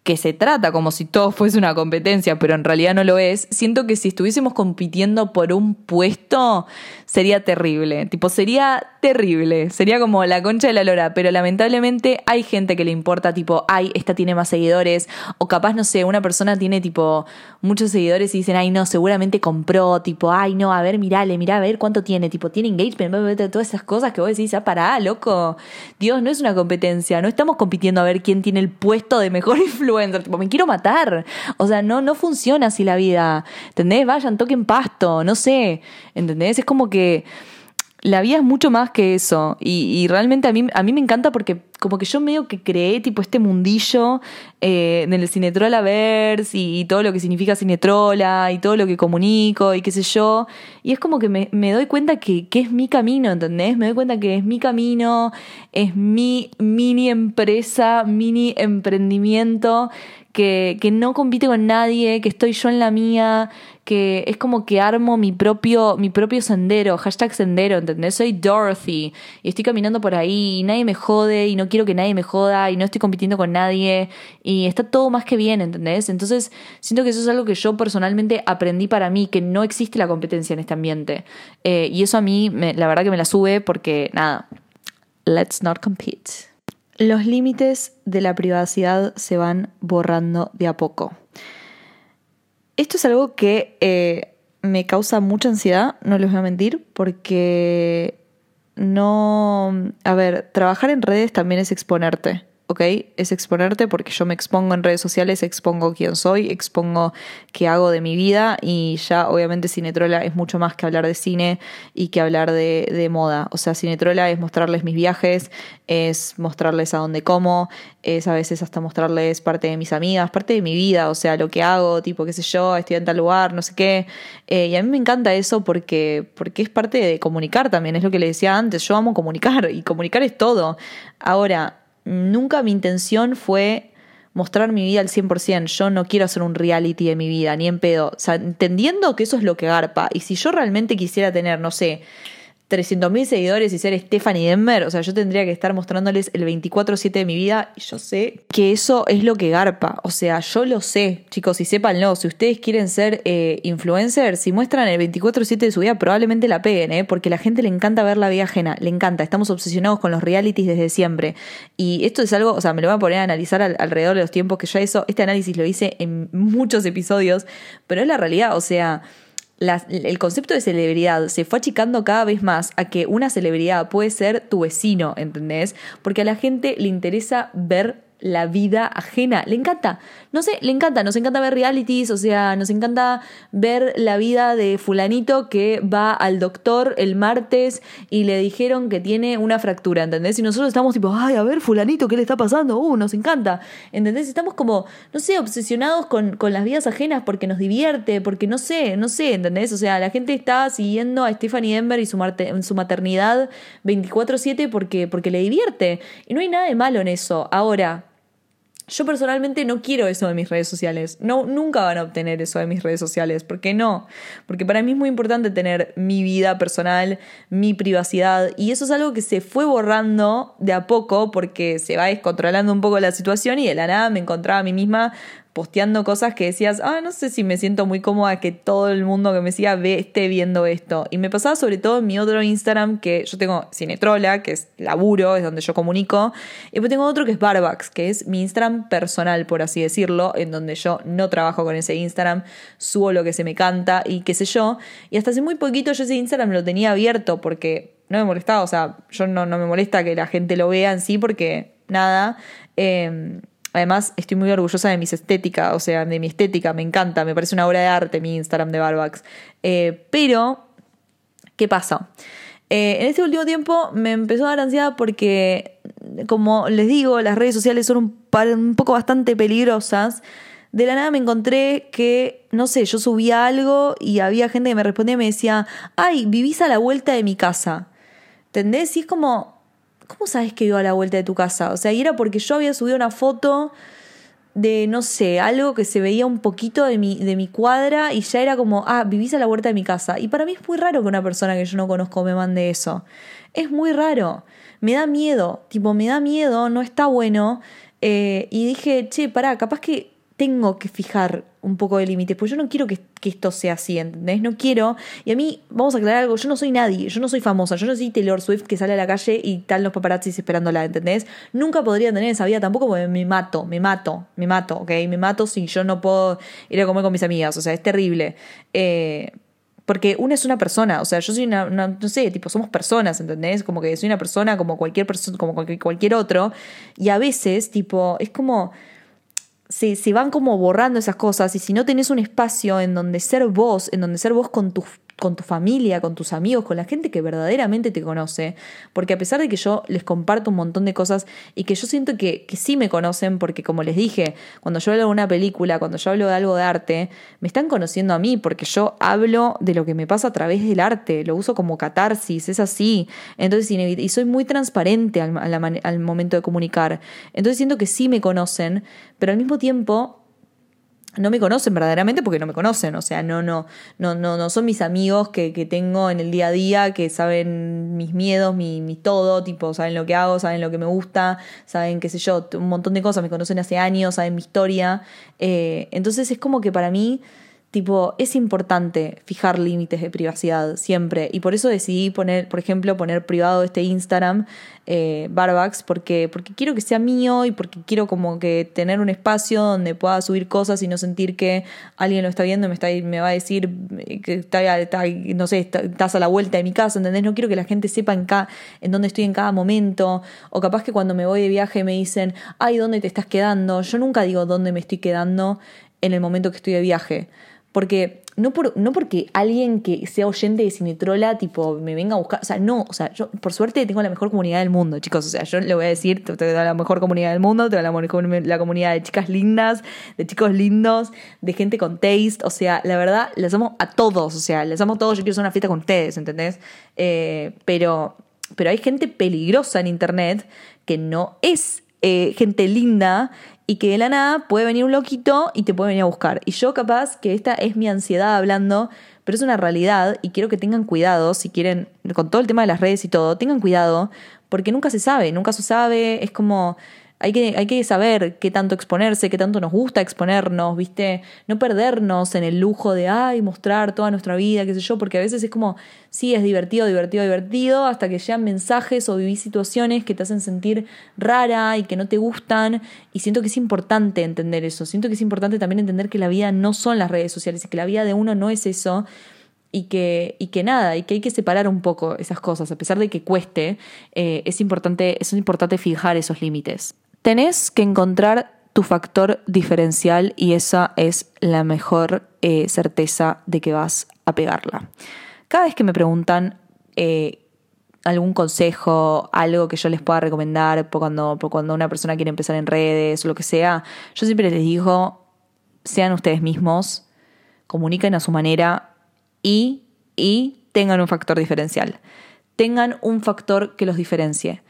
que se trata como si todo fuese una competencia, pero en realidad no lo es, siento que si estuviésemos compitiendo por un puesto, sería terrible. Tipo, sería terrible. Sería como la concha de la lora. Pero lamentablemente hay gente que le importa, tipo, ay, esta tiene más seguidores. O capaz, no sé, una persona tiene, tipo, muchos seguidores y dicen, ay, no, seguramente compró. Tipo, ay, no, a ver, mirale, mira, a ver cuánto tiene. Tipo, tiene engagement, todas esas cosas que vos decís, ah, pará, loco. Dios, no es una competencia. No estamos compitiendo a ver quién tiene el puesto de mejor influencer tipo, me quiero matar. O sea, no, no funciona así la vida. ¿Entendés? Vayan, toquen pasto, no sé. ¿Entendés? Es como que la vida es mucho más que eso. Y, realmente a mí, a mí me encanta porque como que yo medio que creé tipo este mundillo eh, del Cinetrola Verse y, todo lo que significa Cinetrola y todo lo que comunico y qué sé yo. Y es como que me, doy cuenta que, que, es mi camino, ¿entendés? Me doy cuenta que es mi camino, es mi mini empresa, mini emprendimiento que, que no compite con nadie, que estoy yo en la mía, que es como que armo mi propio, mi propio sendero, hashtag sendero, ¿entendés? Soy Dorothy y estoy caminando por ahí y nadie me jode y no quiero que nadie me joda y no estoy compitiendo con nadie y está todo más que bien, ¿entendés? Entonces siento que eso es algo que yo personalmente aprendí para mí, que no existe la competencia en este ambiente. Eh, y eso a mí, la verdad que me la sube porque, nada, let's not compete los límites de la privacidad se van borrando de a poco. Esto es algo que eh, me causa mucha ansiedad, no les voy a mentir, porque no... A ver, trabajar en redes también es exponerte. ¿Ok? Es exponerte porque yo me expongo en redes sociales, expongo quién soy, expongo qué hago de mi vida y ya obviamente Cinetrola es mucho más que hablar de cine y que hablar de, moda. O sea, Cinetrola es mostrarles mis viajes, es mostrarles a dónde como, es a veces hasta mostrarles parte de mis amigas, parte de mi vida, o sea, lo que hago, tipo, qué sé yo, estoy en tal lugar, no sé qué. Eh, y a mí me encanta eso porque, porque es parte de comunicar también, es lo que le decía antes, yo amo comunicar y comunicar es todo. Ahora, nunca mi intención fue mostrar mi vida al 100%. Yo no quiero hacer un reality de mi vida, ni en pedo. O sea, entendiendo que eso es lo que garpa. Y si yo realmente quisiera tener, no sé, 300.000 seguidores y ser Stephanie Denver, o sea, yo tendría que estar mostrándoles el 24/7 de mi vida y yo sé que eso es lo que garpa, o sea, yo lo sé, chicos, y sépanlo, si ustedes quieren ser eh, influencers, si muestran el 24/7 de su vida, probablemente la peguen, ¿eh? porque a la gente le encanta ver la vida ajena, le encanta, estamos obsesionados con los realities desde siempre. Y esto es algo, o sea, me lo voy a poner a analizar alrededor de los tiempos que ya eso, este análisis lo hice en muchos episodios, pero es la realidad, o sea el concepto de celebridad se fue achicando cada vez más a que una celebridad puede ser tu vecino, ¿entendés? Porque a la gente le interesa ver la vida ajena. Le encanta. No sé, le encanta. Nos encanta ver realities, o sea, nos encanta ver la vida de fulanito que va al doctor el martes y le dijeron que tiene una fractura, ¿entendés? Y nosotros estamos tipo, ay, a ver, fulanito, ¿qué le está pasando? Uh, nos encanta. ¿Entendés? Estamos como, no sé, obsesionados con, con las vidas ajenas porque nos divierte, porque no sé, no sé, ¿entendés? O sea, la gente está siguiendo a Stephanie Denver y su, su maternidad 24/7 porque, porque le divierte. Y no hay nada de malo en eso. Ahora, yo personalmente no quiero eso de mis redes sociales. No, nunca van a obtener eso de mis redes sociales. ¿Por qué no? Porque para mí es muy importante tener mi vida personal, mi privacidad. Y eso es algo que se fue borrando de a poco porque se va descontrolando un poco la situación y de la nada me encontraba a mí misma posteando cosas que decías, ah, no sé si me siento muy cómoda que todo el mundo que me siga ve, esté viendo esto. Y me pasaba sobre todo en mi otro Instagram, que yo tengo Cinetrola, que es laburo, es donde yo comunico. Y después tengo otro que es Barbax, que es mi Instagram personal, por así decirlo, en donde yo no trabajo con ese Instagram, subo lo que se me canta y qué sé yo. Y hasta hace muy poquito yo ese Instagram lo tenía abierto porque no me molestaba, o sea, yo no, no me molesta que la gente lo vea en sí porque nada. Eh, Además, estoy muy orgullosa de mis estéticas, o sea, de mi estética, me encanta, me parece una obra de arte mi Instagram de Barbax. Eh, pero, ¿qué pasa? Eh, en este último tiempo me empezó a dar ansiedad porque, como les digo, las redes sociales son un, un poco bastante peligrosas. De la nada me encontré que, no sé, yo subía algo y había gente que me respondía y me decía, ay, vivís a la vuelta de mi casa. ¿Entendés? Y es como, ¿cómo sabes que vivo a la vuelta de tu casa? O sea, y era porque yo había subido una foto de, no sé, algo que se veía un poquito de mi, de mi cuadra y ya era como, ah, vivís a la vuelta de mi casa. Y para mí es muy raro que una persona que yo no conozco me mande eso. Es muy raro. Me da miedo, tipo, me da miedo, no está bueno. Eh, y dije, che, pará, capaz que tengo que fijar un poco de límites, porque yo no quiero que, esto sea así, ¿entendés? No quiero. Y a mí, vamos a aclarar algo, yo no soy nadie, yo no soy famosa, yo no soy Taylor Swift que sale a la calle y están los paparazzis esperándola, ¿entendés? Nunca podría tener esa vida tampoco porque me mato, me mato, me mato, ¿ok? Me mato si yo no puedo ir a comer con mis amigas, o sea, es terrible. Eh, porque una es una persona, o sea, yo soy una, no sé, tipo, somos personas, ¿entendés? Como que soy una persona como cualquier persona, como cualquier otro. Y a veces, tipo, es como se, se van como borrando esas cosas y si no tenés un espacio en donde ser vos, en donde ser vos con tu con tu familia, con tus amigos, con la gente que verdaderamente te conoce, porque a pesar de que yo les comparto un montón de cosas y que yo siento que, que sí me conocen, porque como les dije, cuando yo hablo de una película, cuando yo hablo de algo de arte, me están conociendo a mí, porque yo hablo de lo que me pasa a través del arte, lo uso como catarsis, es así, entonces y soy muy transparente al, al momento de comunicar, entonces siento que sí me conocen, pero al mismo tiempo no me conocen verdaderamente porque no me conocen, o sea, no, no, no, no, no son mis amigos que, que tengo en el día a día, que saben mis miedos, mi, mi, todo, tipo, saben lo que hago, saben lo que me gusta, saben, qué sé yo, un montón de cosas, me conocen hace años, saben mi historia. Eh, entonces es como que para mí Tipo, es importante fijar límites de privacidad siempre. Y por eso decidí poner, por ejemplo, poner privado este Instagram, eh, Barbax, porque, porque quiero que sea mío y porque quiero como que tener un espacio donde pueda subir cosas y no sentir que alguien lo está viendo y me, está, me va a decir que está, no sé, estás a la vuelta de mi casa, ¿entendés? No quiero que la gente sepa en, en dónde estoy en cada momento. O capaz que cuando me voy de viaje me dicen, ay, ¿dónde te estás quedando? Yo nunca digo dónde me estoy quedando en el momento que estoy de viaje. Porque no, por, no porque alguien que sea oyente de Cinetrola, tipo, me venga a buscar. O sea, no, o sea, yo por suerte tengo la mejor comunidad del mundo, chicos. O sea, yo le voy a decir, tengo la mejor comunidad del mundo, tengo la, la comunidad de chicas lindas, de chicos lindos, de gente con taste. O sea, la verdad, les amo a todos. O sea, les amo a todos. Yo quiero hacer una fiesta con ustedes, ¿entendés? Eh, pero, pero hay gente peligrosa en internet que no es eh, gente linda y que de la nada puede venir un loquito y te puede venir a buscar. Y yo capaz que esta es mi ansiedad hablando, pero es una realidad y quiero que tengan cuidado, si quieren, con todo el tema de las redes y todo, tengan cuidado, porque nunca se sabe, nunca se sabe, es como hay que, hay que saber qué tanto exponerse, qué tanto nos gusta exponernos, ¿viste? No perdernos en el lujo de, ay, mostrar toda nuestra vida, qué sé yo, porque a veces es como, sí, es divertido, divertido, divertido, hasta que llegan mensajes o vivís situaciones que te hacen sentir rara y que no te gustan. Y siento que es importante entender eso. Siento que es importante también entender que la vida no son las redes sociales y que la vida de uno no es eso y que, y que nada, y que hay que separar un poco esas cosas, a pesar de que cueste, eh, es, importante, es importante fijar esos límites. Tenés que encontrar tu factor diferencial y esa es la mejor eh, certeza de que vas a pegarla. Cada vez que me preguntan eh, algún consejo, algo que yo les pueda recomendar por cuando, una persona quiere empezar en redes o lo que sea, yo siempre les digo, sean ustedes mismos, comuniquen a su manera y, y tengan un factor diferencial. Tengan un factor que los diferencie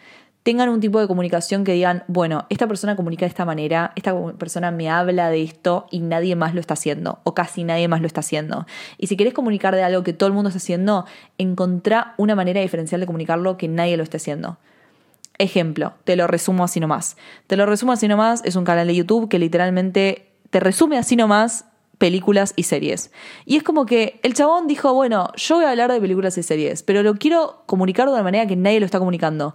tengan un tipo de comunicación que digan, bueno, esta persona comunica de esta manera, esta persona me habla de esto y nadie más lo está haciendo, o casi nadie más lo está haciendo. Y si querés comunicar de algo que todo el mundo está haciendo, encontrá una manera diferencial de comunicarlo que nadie lo esté haciendo. Ejemplo, te lo resumo así nomás. Te lo resumo así nomás, es un canal de YouTube que literalmente te resume así nomás películas y series. Y es como que el chabón dijo, bueno, yo voy a hablar de películas y series, pero lo quiero comunicar de una manera que nadie lo está comunicando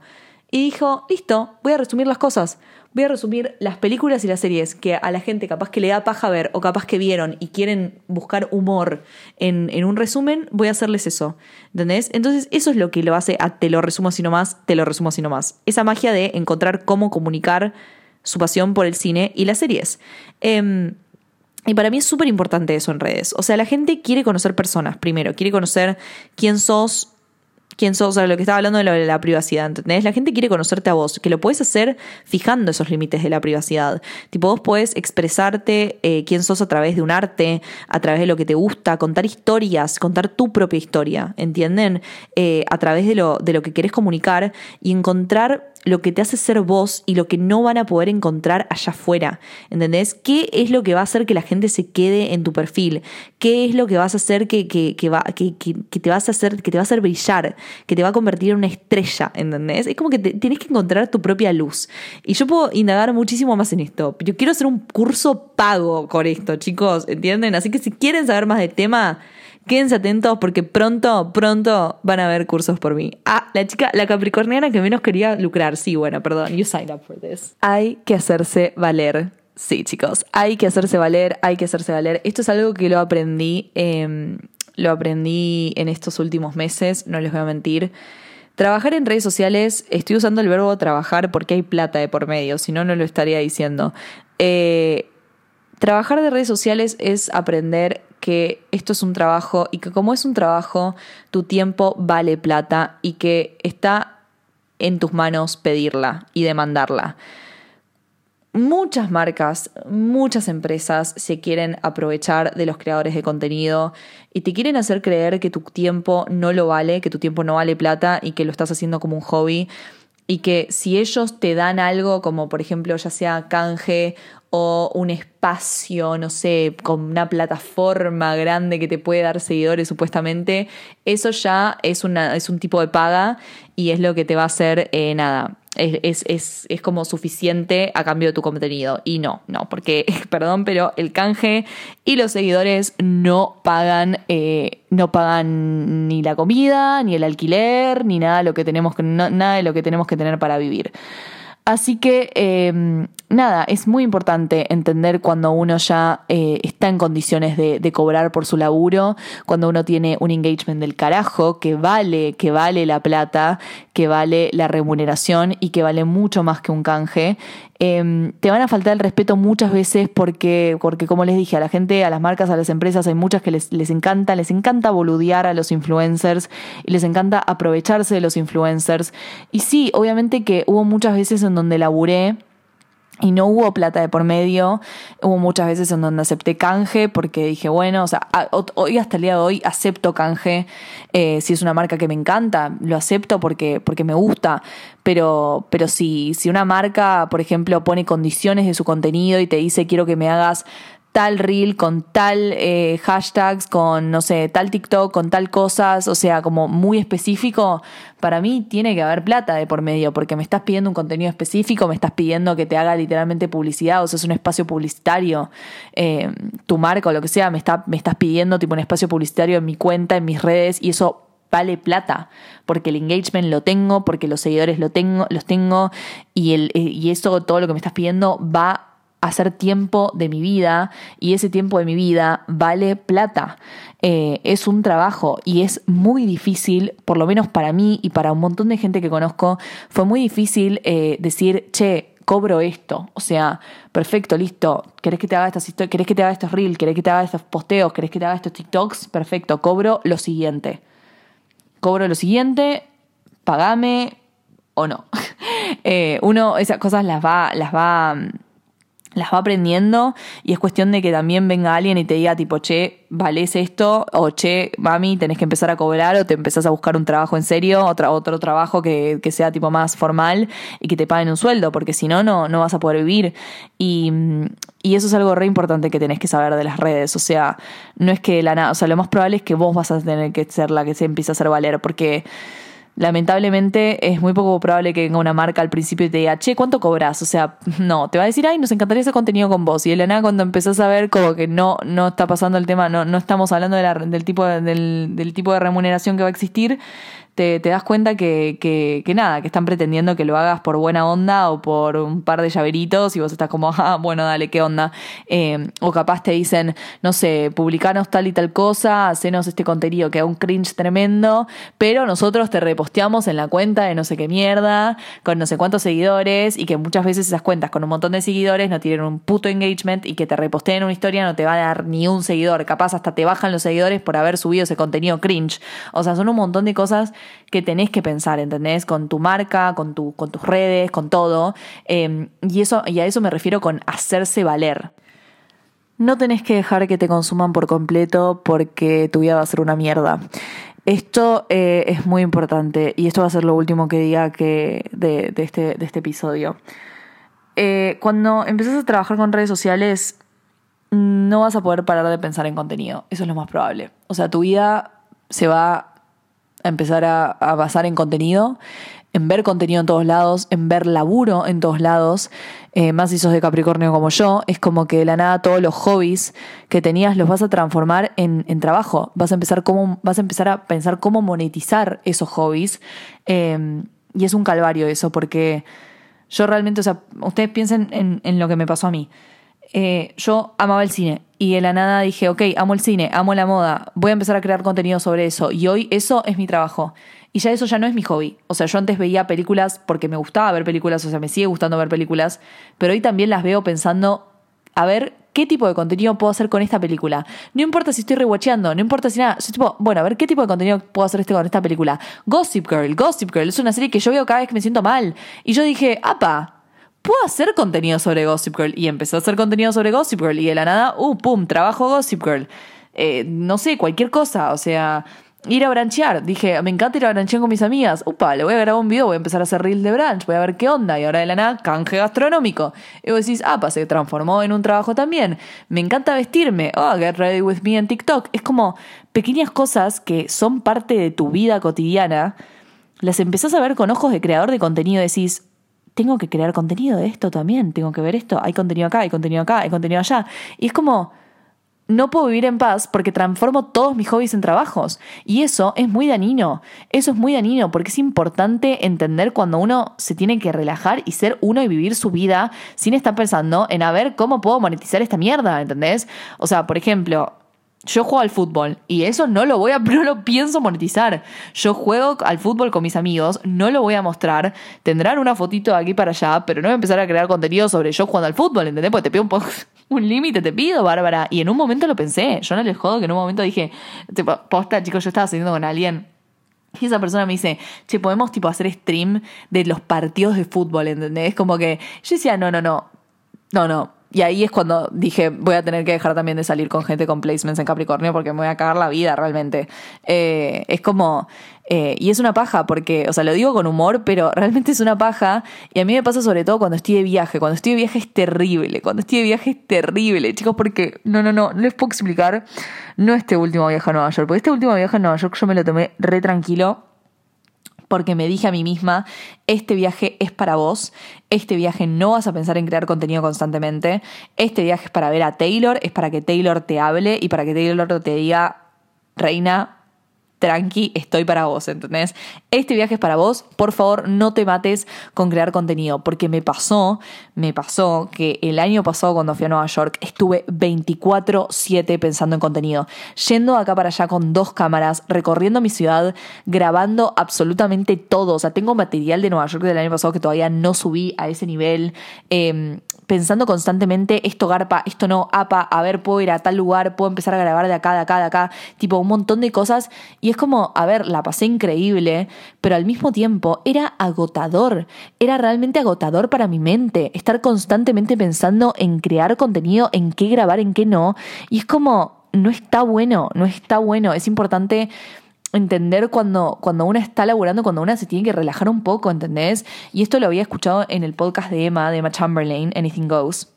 y dijo, listo, voy a resumir las cosas. Voy a resumir las películas y las series que a la gente capaz que le da paja ver o capaz que vieron y quieren buscar humor en, un resumen, voy a hacerles eso. ¿Entendés? Entonces eso es lo que lo hace a te lo resumo así nomás, te lo resumo así nomás. Esa magia de encontrar cómo comunicar su pasión por el cine y las series. Em, y para mí es súper importante eso en redes. O sea, la gente quiere conocer personas, primero, quiere conocer quién sos, quién sos, o sea, lo que estaba hablando de, de la privacidad, ¿entendés? La gente quiere conocerte a vos, que lo puedes hacer fijando esos límites de la privacidad. Tipo, vos podés expresarte eh, quién sos a través de un arte, a través de lo que te gusta, contar historias, contar tu propia historia, ¿entienden? Eh, a través de lo, de lo que querés comunicar y encontrar lo que te hace ser vos y lo que no van a poder encontrar allá afuera. ¿Entendés? ¿Qué es lo que va a hacer que la gente se quede en tu perfil? ¿Qué es lo que vas a hacer que, que, va, que, que, te vas a hacer, que te va a hacer brillar? Que te va a convertir en una estrella, ¿entendés? Es como que tienes que encontrar tu propia luz. Y yo puedo indagar muchísimo más en esto. Yo quiero hacer un curso pago con esto, chicos, ¿entienden? Así que si quieren saber más del tema, Quédense atentos porque pronto, pronto van a haber cursos por mí. Ah, la chica, la capricorniana que menos quería lucrar. Sí, bueno, perdón. You signed up for this. Hay que hacerse valer. Sí, chicos, hay que hacerse valer, hay que hacerse valer. Esto es algo que lo aprendí, em, lo aprendí en estos últimos meses, no les voy a mentir. Trabajar en redes sociales, estoy usando el verbo trabajar porque hay plata de por medio, si no, no lo estaría diciendo. Eh, trabajar de redes sociales es aprender que esto es un trabajo y que como es un trabajo, tu tiempo vale plata y que está en tus manos pedirla y demandarla. Muchas marcas, muchas empresas se quieren aprovechar de los creadores de contenido y te quieren hacer creer que tu tiempo no lo vale, que tu tiempo no vale plata y que lo estás haciendo como un hobby y que si ellos te dan algo como por ejemplo ya sea canje o un espacio, no sé, con una plataforma grande que te puede dar seguidores supuestamente, eso ya es, una, es un tipo de paga y es lo que te va a hacer eh, nada, es, es, es, como suficiente a cambio de tu contenido. Y no, no, porque, perdón, pero el canje y los seguidores no pagan, eh, no pagan ni la comida, ni el alquiler, ni nada, lo que tenemos que, nada de lo que tenemos que tener para vivir. Así que em, nada, es muy importante entender cuando uno ya eh, está en condiciones de, de, cobrar por su laburo, cuando uno tiene un engagement del carajo que vale, que vale la plata, que vale la remuneración y que vale mucho más que un canje Em, te van a faltar el respeto muchas veces porque, porque, como les dije, a la gente, a las marcas, a las empresas, hay muchas que les, les encanta, les encanta boludear a los influencers y les encanta aprovecharse de los influencers. Y sí, obviamente que hubo muchas veces en donde laburé y no hubo plata de por medio, hubo muchas veces en donde acepté canje porque dije, bueno, o sea, hoy hasta el día de hoy acepto canje, eh, si es una marca que me encanta, lo acepto porque, porque me gusta, pero, pero si, si una marca, por ejemplo, pone condiciones de su contenido y te dice quiero que me hagas tal reel, con tal eh, hashtags, con, no sé, tal TikTok, con tal cosas, o sea, como muy específico, para mí tiene que haber plata de por medio, porque me estás pidiendo un contenido específico, me estás pidiendo que te haga literalmente publicidad, o sea, es un espacio publicitario, eh, tu marca o lo que sea, me, está, me estás pidiendo tipo un espacio publicitario en mi cuenta, en mis redes, y eso vale plata, porque el engagement lo tengo, porque los seguidores lo tengo, los tengo, y, el, y eso, todo lo que me estás pidiendo va hacer tiempo de mi vida y ese tiempo de mi vida vale plata. Eh, es un trabajo y es muy difícil, por lo menos para mí y para un montón de gente que conozco, fue muy difícil eh, decir, che, cobro esto. O sea, perfecto, listo. ¿Querés que te haga estas ¿Querés que te haga estos reels? ¿Querés que te haga estos posteos? ¿Querés que te haga estos TikToks? Perfecto, cobro lo siguiente. Cobro lo siguiente, pagame o no. Eh, uno esas cosas las va, las va las va aprendiendo y es cuestión de que también venga alguien y te diga tipo, che, vales esto o che, mami, tenés que empezar a cobrar o te empezás a buscar un trabajo en serio, otro, otro trabajo que, que sea tipo más formal y que te paguen un sueldo, porque si no, no, no vas a poder vivir. Y, y eso es algo re importante que tenés que saber de las redes, o sea, no es que la nada, o sea, lo más probable es que vos vas a tener que ser la que se empiece a hacer valer, porque lamentablemente es muy poco probable que venga una marca al principio y te diga, che, ¿cuánto cobras? O sea, no, te va a decir, ay, nos encantaría ese contenido con vos. Y Elena, cuando empezás a ver como que no, no está pasando el tema, no, no estamos hablando de la, del, tipo del, del tipo de remuneración que va a existir, te, te das cuenta que, que, nada, que están pretendiendo que lo hagas por buena onda o por un par de llaveritos y vos estás como, ah, bueno, dale, ¿qué onda? Eh, o capaz te dicen, no sé, publicanos tal y tal cosa, hacenos este contenido que es un cringe tremendo, pero nosotros te reposteamos en la cuenta de no sé qué mierda, con no sé cuántos seguidores y que muchas veces esas cuentas con un montón de seguidores no tienen un puto engagement y que te reposteen una historia no te va a dar ni un seguidor, capaz hasta te bajan los seguidores por haber subido ese contenido cringe. O sea, son un montón de cosas que tenés que pensar, ¿entendés? Con tu marca, con, tu, con tus redes, con todo. Em, y, eso, y a eso me refiero con hacerse valer. No tenés que dejar que te consuman por completo porque tu vida va a ser una mierda. Esto eh, es muy importante y esto va a ser lo último que diga que de, este, de este episodio. Eh, cuando empezás a trabajar con redes sociales, no vas a poder parar de pensar en contenido. Eso es lo más probable. O sea, tu vida se va a empezar a, basar en contenido, en ver contenido en todos lados, en ver laburo en todos lados, eh, más si sos de Capricornio como yo, es como que de la nada todos los hobbies que tenías los vas a transformar en, trabajo, vas a, empezar cómo, vas a empezar a pensar cómo monetizar esos hobbies. Eh, y es un calvario eso porque yo realmente, o sea, ustedes piensen en, en lo que me pasó a mí. Eh, yo amaba el cine y de la nada dije, ok, amo el cine, amo la moda, voy a empezar a crear contenido sobre eso y hoy eso es mi trabajo. Y ya eso ya no es mi hobby. O sea, yo antes veía películas porque me gustaba ver películas, o sea, me sigue gustando ver películas, pero hoy también las veo pensando, a ver qué tipo de contenido puedo hacer con esta película. No importa si estoy rewatcheando, no importa si nada. Soy tipo, bueno, a ver qué tipo de contenido puedo hacer este con esta película. Gossip Girl, Gossip Girl, es una serie que yo veo cada vez que me siento mal. Y yo dije, apa, puedo hacer contenido sobre Gossip Girl. Y empecé a hacer contenido sobre Gossip Girl. Y de la nada, uh, pum, trabajo Gossip Girl. Eh, no sé, cualquier cosa. O sea, ir a branchear. Dije, me encanta ir a branchear con mis amigas. Upa, le voy a grabar un video, voy a empezar a hacer reels de branch, voy a ver qué onda. Y ahora de la nada, canje gastronómico. Y vos decís, ah, se transformó en un trabajo también. Me encanta vestirme. Oh, get ready with me en TikTok. Es como pequeñas cosas que son parte de tu vida cotidiana. Las empezás a ver con ojos de creador de contenido. Decís, tengo que crear contenido de esto también. Tengo que ver esto. Hay contenido acá, hay contenido acá, hay contenido allá. Y es como no puedo vivir en paz porque transformo todos mis hobbies en trabajos. Y eso es muy dañino. Eso es muy dañino porque es importante entender cuando uno se tiene que relajar y ser uno y vivir su vida sin estar pensando en a ver cómo puedo monetizar esta mierda, ¿entendés? O sea, por ejemplo, yo juego al fútbol y eso no lo voy a, no lo pienso monetizar. Yo juego al fútbol con mis amigos, no lo voy a mostrar. Tendrán una fotito de aquí para allá, pero no voy a empezar a crear contenido sobre yo jugando al fútbol, ¿entendés? Porque te pido un poco, un límite, te pido, Bárbara. Y en un momento lo pensé. Yo no les jodo que en un momento dije, posta, chicos, yo estaba saliendo con alguien. Y esa persona me dice, che, podemos tipo hacer stream de los partidos de fútbol, ¿entendés? Como que yo decía, no, no, no, no, no, y ahí es cuando dije, voy a tener que dejar también de salir con gente con placements en Capricornio porque me voy a cagar la vida realmente. Eh, es como, eh, y es una paja porque, o sea, lo digo con humor, pero realmente es una paja. Y a mí me pasa sobre todo cuando estoy de viaje. Cuando estoy de viaje es terrible. Cuando estoy de viaje es terrible, chicos, porque no, no, no, no les puedo explicar. No este último viaje a Nueva York, porque este último viaje a Nueva York yo me lo tomé re tranquilo porque me dije a mí misma, este viaje es para vos, este viaje no vas a pensar en crear contenido constantemente, este viaje es para ver a Taylor, es para que Taylor te hable y para que Taylor te diga, reina, tranqui, estoy para vos, ¿entendés? Este viaje es para vos, por favor no te mates con crear contenido, porque me pasó, me pasó que el año pasado cuando fui a Nueva York estuve 24/7 pensando en contenido, yendo acá para allá con dos cámaras, recorriendo mi ciudad, grabando absolutamente todo, o sea, tengo material de Nueva York del año pasado que todavía no subí a ese nivel. Eh, pensando constantemente, esto garpa, esto no, apa, a ver, puedo ir a tal lugar, puedo empezar a grabar de acá, de acá, de acá, tipo un montón de cosas. Y es como, a ver, la pasé increíble, pero al mismo tiempo era agotador, era realmente agotador para mi mente, estar constantemente pensando en crear contenido, en qué grabar, en qué no. Y es como, no está bueno, no está bueno, es importante entender cuando, cuando una está laburando, cuando una se tiene que relajar un poco, ¿entendés? Y esto lo había escuchado en el podcast de Emma, de Emma Chamberlain, Anything Goes.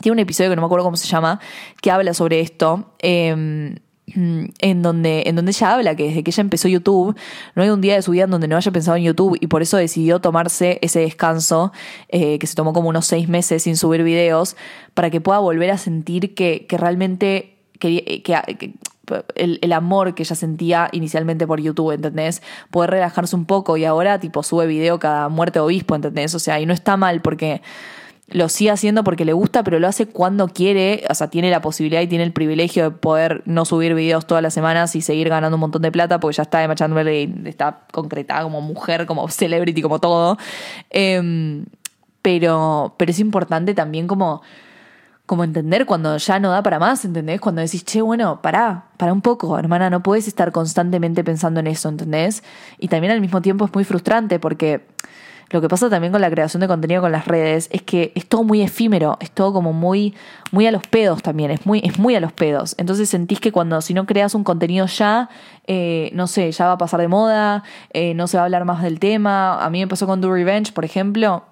Tiene un episodio que no me acuerdo cómo se llama, que habla sobre esto. Em, en donde, en donde ella habla que desde que ella empezó YouTube, no hay un día de su vida en donde no haya pensado en YouTube y por eso decidió tomarse ese descanso, eh, que se tomó como unos seis meses sin subir videos, para que pueda volver a sentir que, que realmente que, el, amor que ella sentía inicialmente por YouTube, ¿entendés? Poder relajarse un poco y ahora tipo sube video cada muerte obispo, ¿entendés? O sea, y no está mal porque lo sigue haciendo porque le gusta, pero lo hace cuando quiere, o sea, tiene la posibilidad y tiene el privilegio de poder no subir videos todas las semanas y seguir ganando un montón de plata porque ya está Emma Chamberlain, está concretada como mujer, como celebrity, como todo. Em, pero, pero es importante también como como entender cuando ya no da para más, ¿entendés? Cuando decís, che, bueno, pará, pará un poco, hermana, no puedes estar constantemente pensando en eso, ¿entendés? Y también al mismo tiempo es muy frustrante porque lo que pasa también con la creación de contenido con las redes es que es todo muy efímero, es todo como muy, muy a los pedos también, es muy, es muy a los pedos. Entonces sentís que cuando si no creas un contenido ya, eh, no sé, ya va a pasar de moda, eh, no se va a hablar más del tema. A mí me pasó con Do Revenge, por ejemplo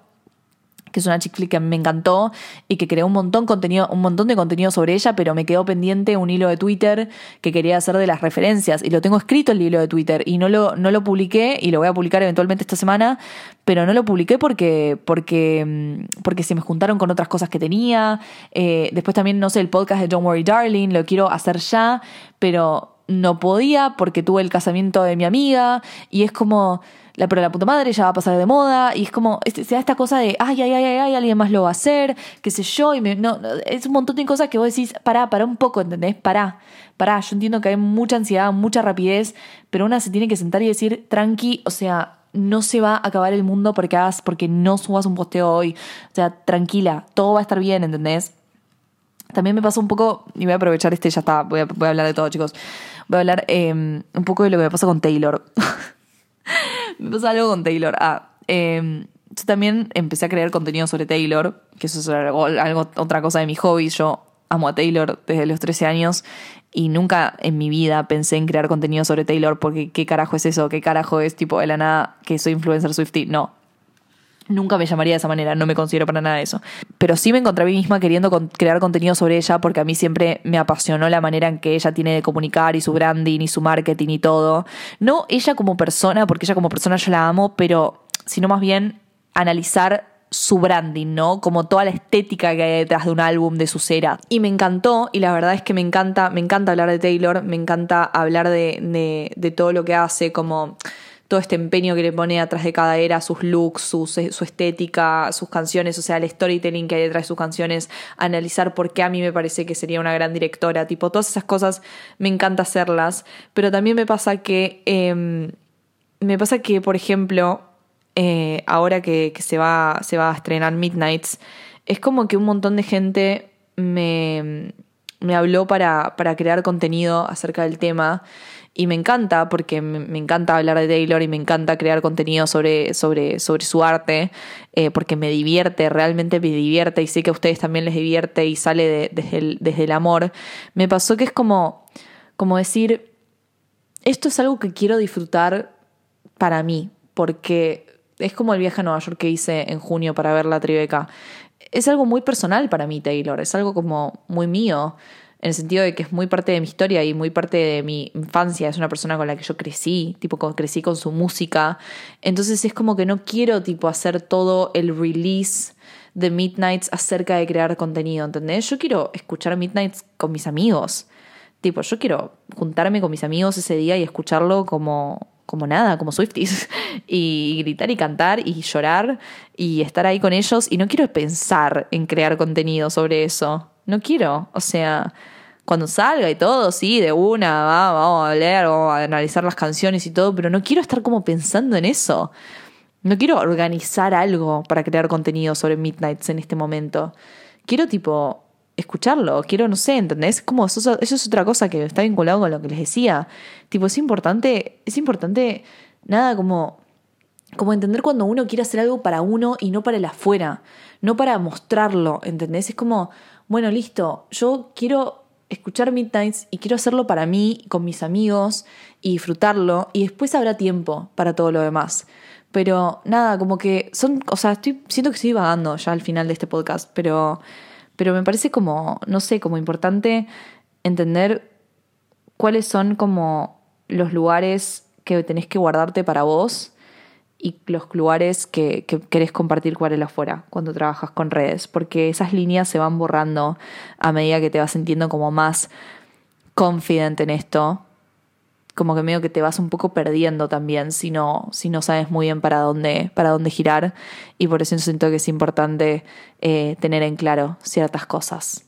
que es una chick flick que me encantó y que creó un montón, contenido, un montón de contenido sobre ella, pero me quedó pendiente un hilo de Twitter que quería hacer de las referencias y lo tengo escrito el hilo de Twitter y no lo, no lo publiqué y lo voy a publicar eventualmente esta semana, pero no lo publiqué porque, porque, mm, porque se me juntaron con otras cosas que tenía. Eh, después también, no sé, el podcast de Don't Worry Darling, lo quiero hacer ya, pero no podía porque tuve el casamiento de mi amiga y es como la, pero la puta madre ya va a pasar de moda y es como, se da esta cosa de, ay, ay, ay, ay, alguien más lo va a hacer, qué sé yo, y no, es un montón de cosas que vos decís, pará, pará un poco, ¿entendés? Pará, pará, yo entiendo que hay mucha ansiedad, mucha rapidez, pero una se tiene que sentar y decir, tranqui, o sea, no se va a acabar el mundo porque hagas, porque no subas un posteo hoy, o sea, tranquila, todo va a estar bien, ¿entendés? También me pasó un poco, y voy a aprovechar este, ya está, voy a, voy a hablar de todo, chicos. Voy a hablar eh, un poco de lo que me pasa con Taylor. me pasa algo con Taylor. Ah, eh, yo también empecé a crear contenido sobre Taylor, que eso es algo, otra cosa de mi hobby. Yo amo a Taylor desde los 13 años y nunca en mi vida pensé en crear contenido sobre Taylor porque qué carajo es eso, qué carajo es tipo de la nada que soy influencer Swifty. No, Nunca me llamaría de esa manera, no me considero para nada eso. Pero sí me encontré a mí misma queriendo crear contenido sobre ella porque a mí siempre me apasionó la manera en que ella tiene de comunicar y su branding y su marketing y todo. No ella como persona, porque ella como persona yo la amo, pero sino más bien analizar su branding, ¿no? Como toda la estética que hay detrás de un álbum de su cera. Y me encantó, y la verdad es que me encanta, me encanta hablar de Taylor, me encanta hablar de, de todo lo que hace, como todo este empeño que le pone atrás de cada era, sus looks, su estética, sus canciones, o sea, el storytelling que hay detrás de sus canciones, analizar por qué a mí me parece que sería una gran directora, tipo, todas esas cosas me encanta hacerlas, pero también me pasa que, eh, me pasa que, por ejemplo, eh, ahora que, que se, va, se va a estrenar Midnights, es como que un montón de gente me, me habló para, para crear contenido acerca del tema. Y me encanta, porque me, encanta hablar de Taylor y me encanta crear contenido sobre, sobre, sobre su arte, eh, porque me divierte, realmente me divierte y sé que a ustedes también les divierte y sale de- desde, el, desde el amor. Me pasó que es como, como decir, esto es algo que quiero disfrutar para mí, porque es como el viaje a Nueva York que hice en junio para ver la Tribeca. Es algo muy personal para mí, Taylor, es algo como muy mío, en el sentido de que es muy parte de mi historia y muy parte de mi infancia, es una persona con la que yo crecí, tipo crecí con su música, entonces es como que no quiero tipo hacer todo el release de Midnights acerca de crear contenido, ¿entendés? Yo quiero escuchar Midnights con mis amigos. Tipo, yo quiero juntarme con mis amigos ese día y escucharlo como, como nada, como Swifties. Y gritar y cantar y llorar y estar ahí con ellos. Y no quiero pensar en crear contenido sobre eso. No quiero. O sea, cuando salga y todo, sí, de una, va, vamos a leer, vamos a analizar las canciones y todo, pero no quiero estar como pensando en eso. No quiero organizar algo para crear contenido sobre Midnights en este momento. Quiero tipo escucharlo, quiero, no sé, ¿entendés? Como eso, eso es otra cosa que está vinculado con lo que les decía. Tipo, es importante, es importante, nada como como entender cuando uno quiere hacer algo para uno y no para el afuera, no para mostrarlo, ¿entendés? Es como, bueno, listo, yo quiero escuchar Midnights y quiero hacerlo para mí, con mis amigos y disfrutarlo y después habrá tiempo para todo lo demás. Pero nada, como que son, o sea, estoy, siento que estoy vagando ya al final de este podcast, pero, pero me parece como, no sé, como importante entender cuáles son como los lugares que tenés que guardarte para vos y los lugares que, que querés compartir con el afuera cuando trabajas con redes, porque esas líneas se van borrando a medida que te vas sintiendo como más confident en esto, como que medio que te vas un poco perdiendo también si no, si no sabes muy bien para dónde, para dónde girar y por eso siento que es importante eh, tener en claro ciertas cosas.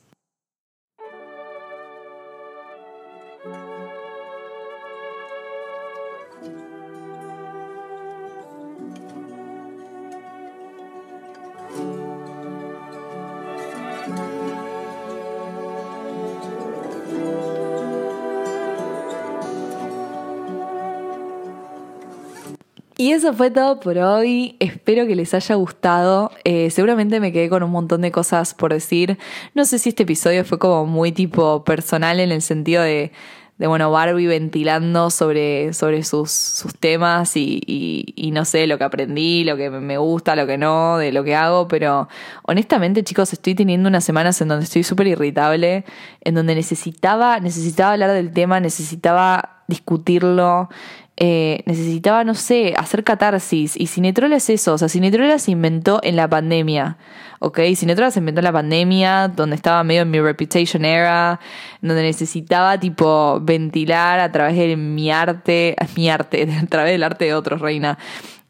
Y eso fue todo por hoy. Espero que les haya gustado. Eh, seguramente me quedé con un montón de cosas por decir. No sé si este episodio fue como muy tipo personal en el sentido de, de bueno, Barbie ventilando sobre, sobre sus, sus temas y, y, no sé, lo que aprendí, lo que me gusta, lo que no, de lo que hago. Pero honestamente, chicos, estoy teniendo unas semanas en donde estoy súper irritable, en donde necesitaba, necesitaba hablar del tema, necesitaba discutirlo. Eh, necesitaba, no sé, hacer catarsis. Y Cinetrola es eso. O sea, Cinetrola se inventó en la pandemia. ¿Ok? Cinetrola se inventó en la pandemia, donde estaba medio en mi reputation era, donde necesitaba, tipo, ventilar a través de mi arte, mi arte, a través del arte de otros, reina.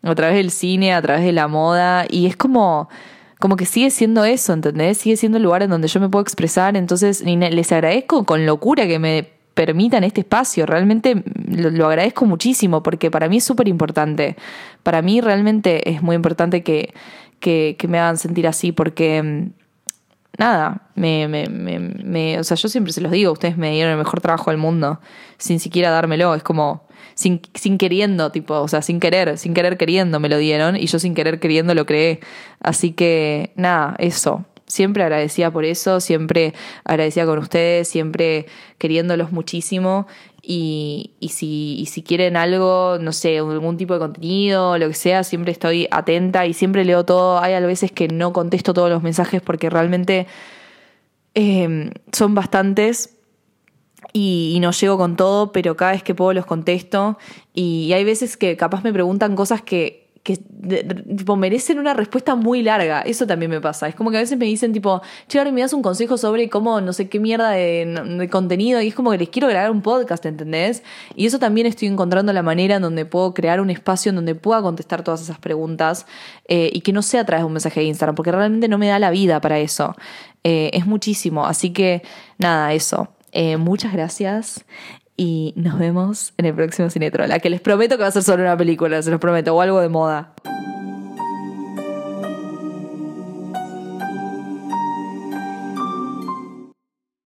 A través del cine, a través de la moda. Y es como como que sigue siendo eso, ¿entendés? Sigue siendo el lugar en donde yo me puedo expresar. Entonces, les agradezco con locura que me permitan este espacio. Realmente lo, agradezco muchísimo porque para mí es súper importante. Para mí realmente es muy importante que, que, me hagan sentir así porque, nada, me, me, me, me, o sea, yo siempre se los digo, ustedes me dieron el mejor trabajo del mundo, sin siquiera dármelo, es como, sin, sin queriendo, tipo, o sea, sin querer, sin querer queriendo me lo dieron y yo sin querer queriendo lo creé. Así que, nada, eso. Siempre agradecida por eso, siempre agradecida con ustedes, siempre queriéndolos muchísimo. Y, y, si, y si quieren algo, no sé, algún tipo de contenido, lo que sea, siempre estoy atenta y siempre leo todo. Hay a veces que no contesto todos los mensajes porque realmente eh, son bastantes y, no llego con todo, pero cada vez que puedo los contesto. Y, hay veces que capaz me preguntan cosas que, que merecen una respuesta muy larga. Eso también me pasa. Es como que a veces me dicen, tipo, che, ahora me das un consejo sobre cómo, no sé qué mierda de, contenido. Y es como que les quiero grabar un podcast, ¿entendés? Y eso también estoy encontrando la manera en donde puedo crear un espacio en donde pueda contestar todas esas preguntas eh, y que no sea a través de un mensaje de Instagram, porque realmente no me da la vida para eso. Eh, es muchísimo. Así que, nada, eso. Eh, muchas gracias y nos vemos en el próximo Cinetrola, que les prometo que va a ser sobre una película, se los prometo, o algo de moda.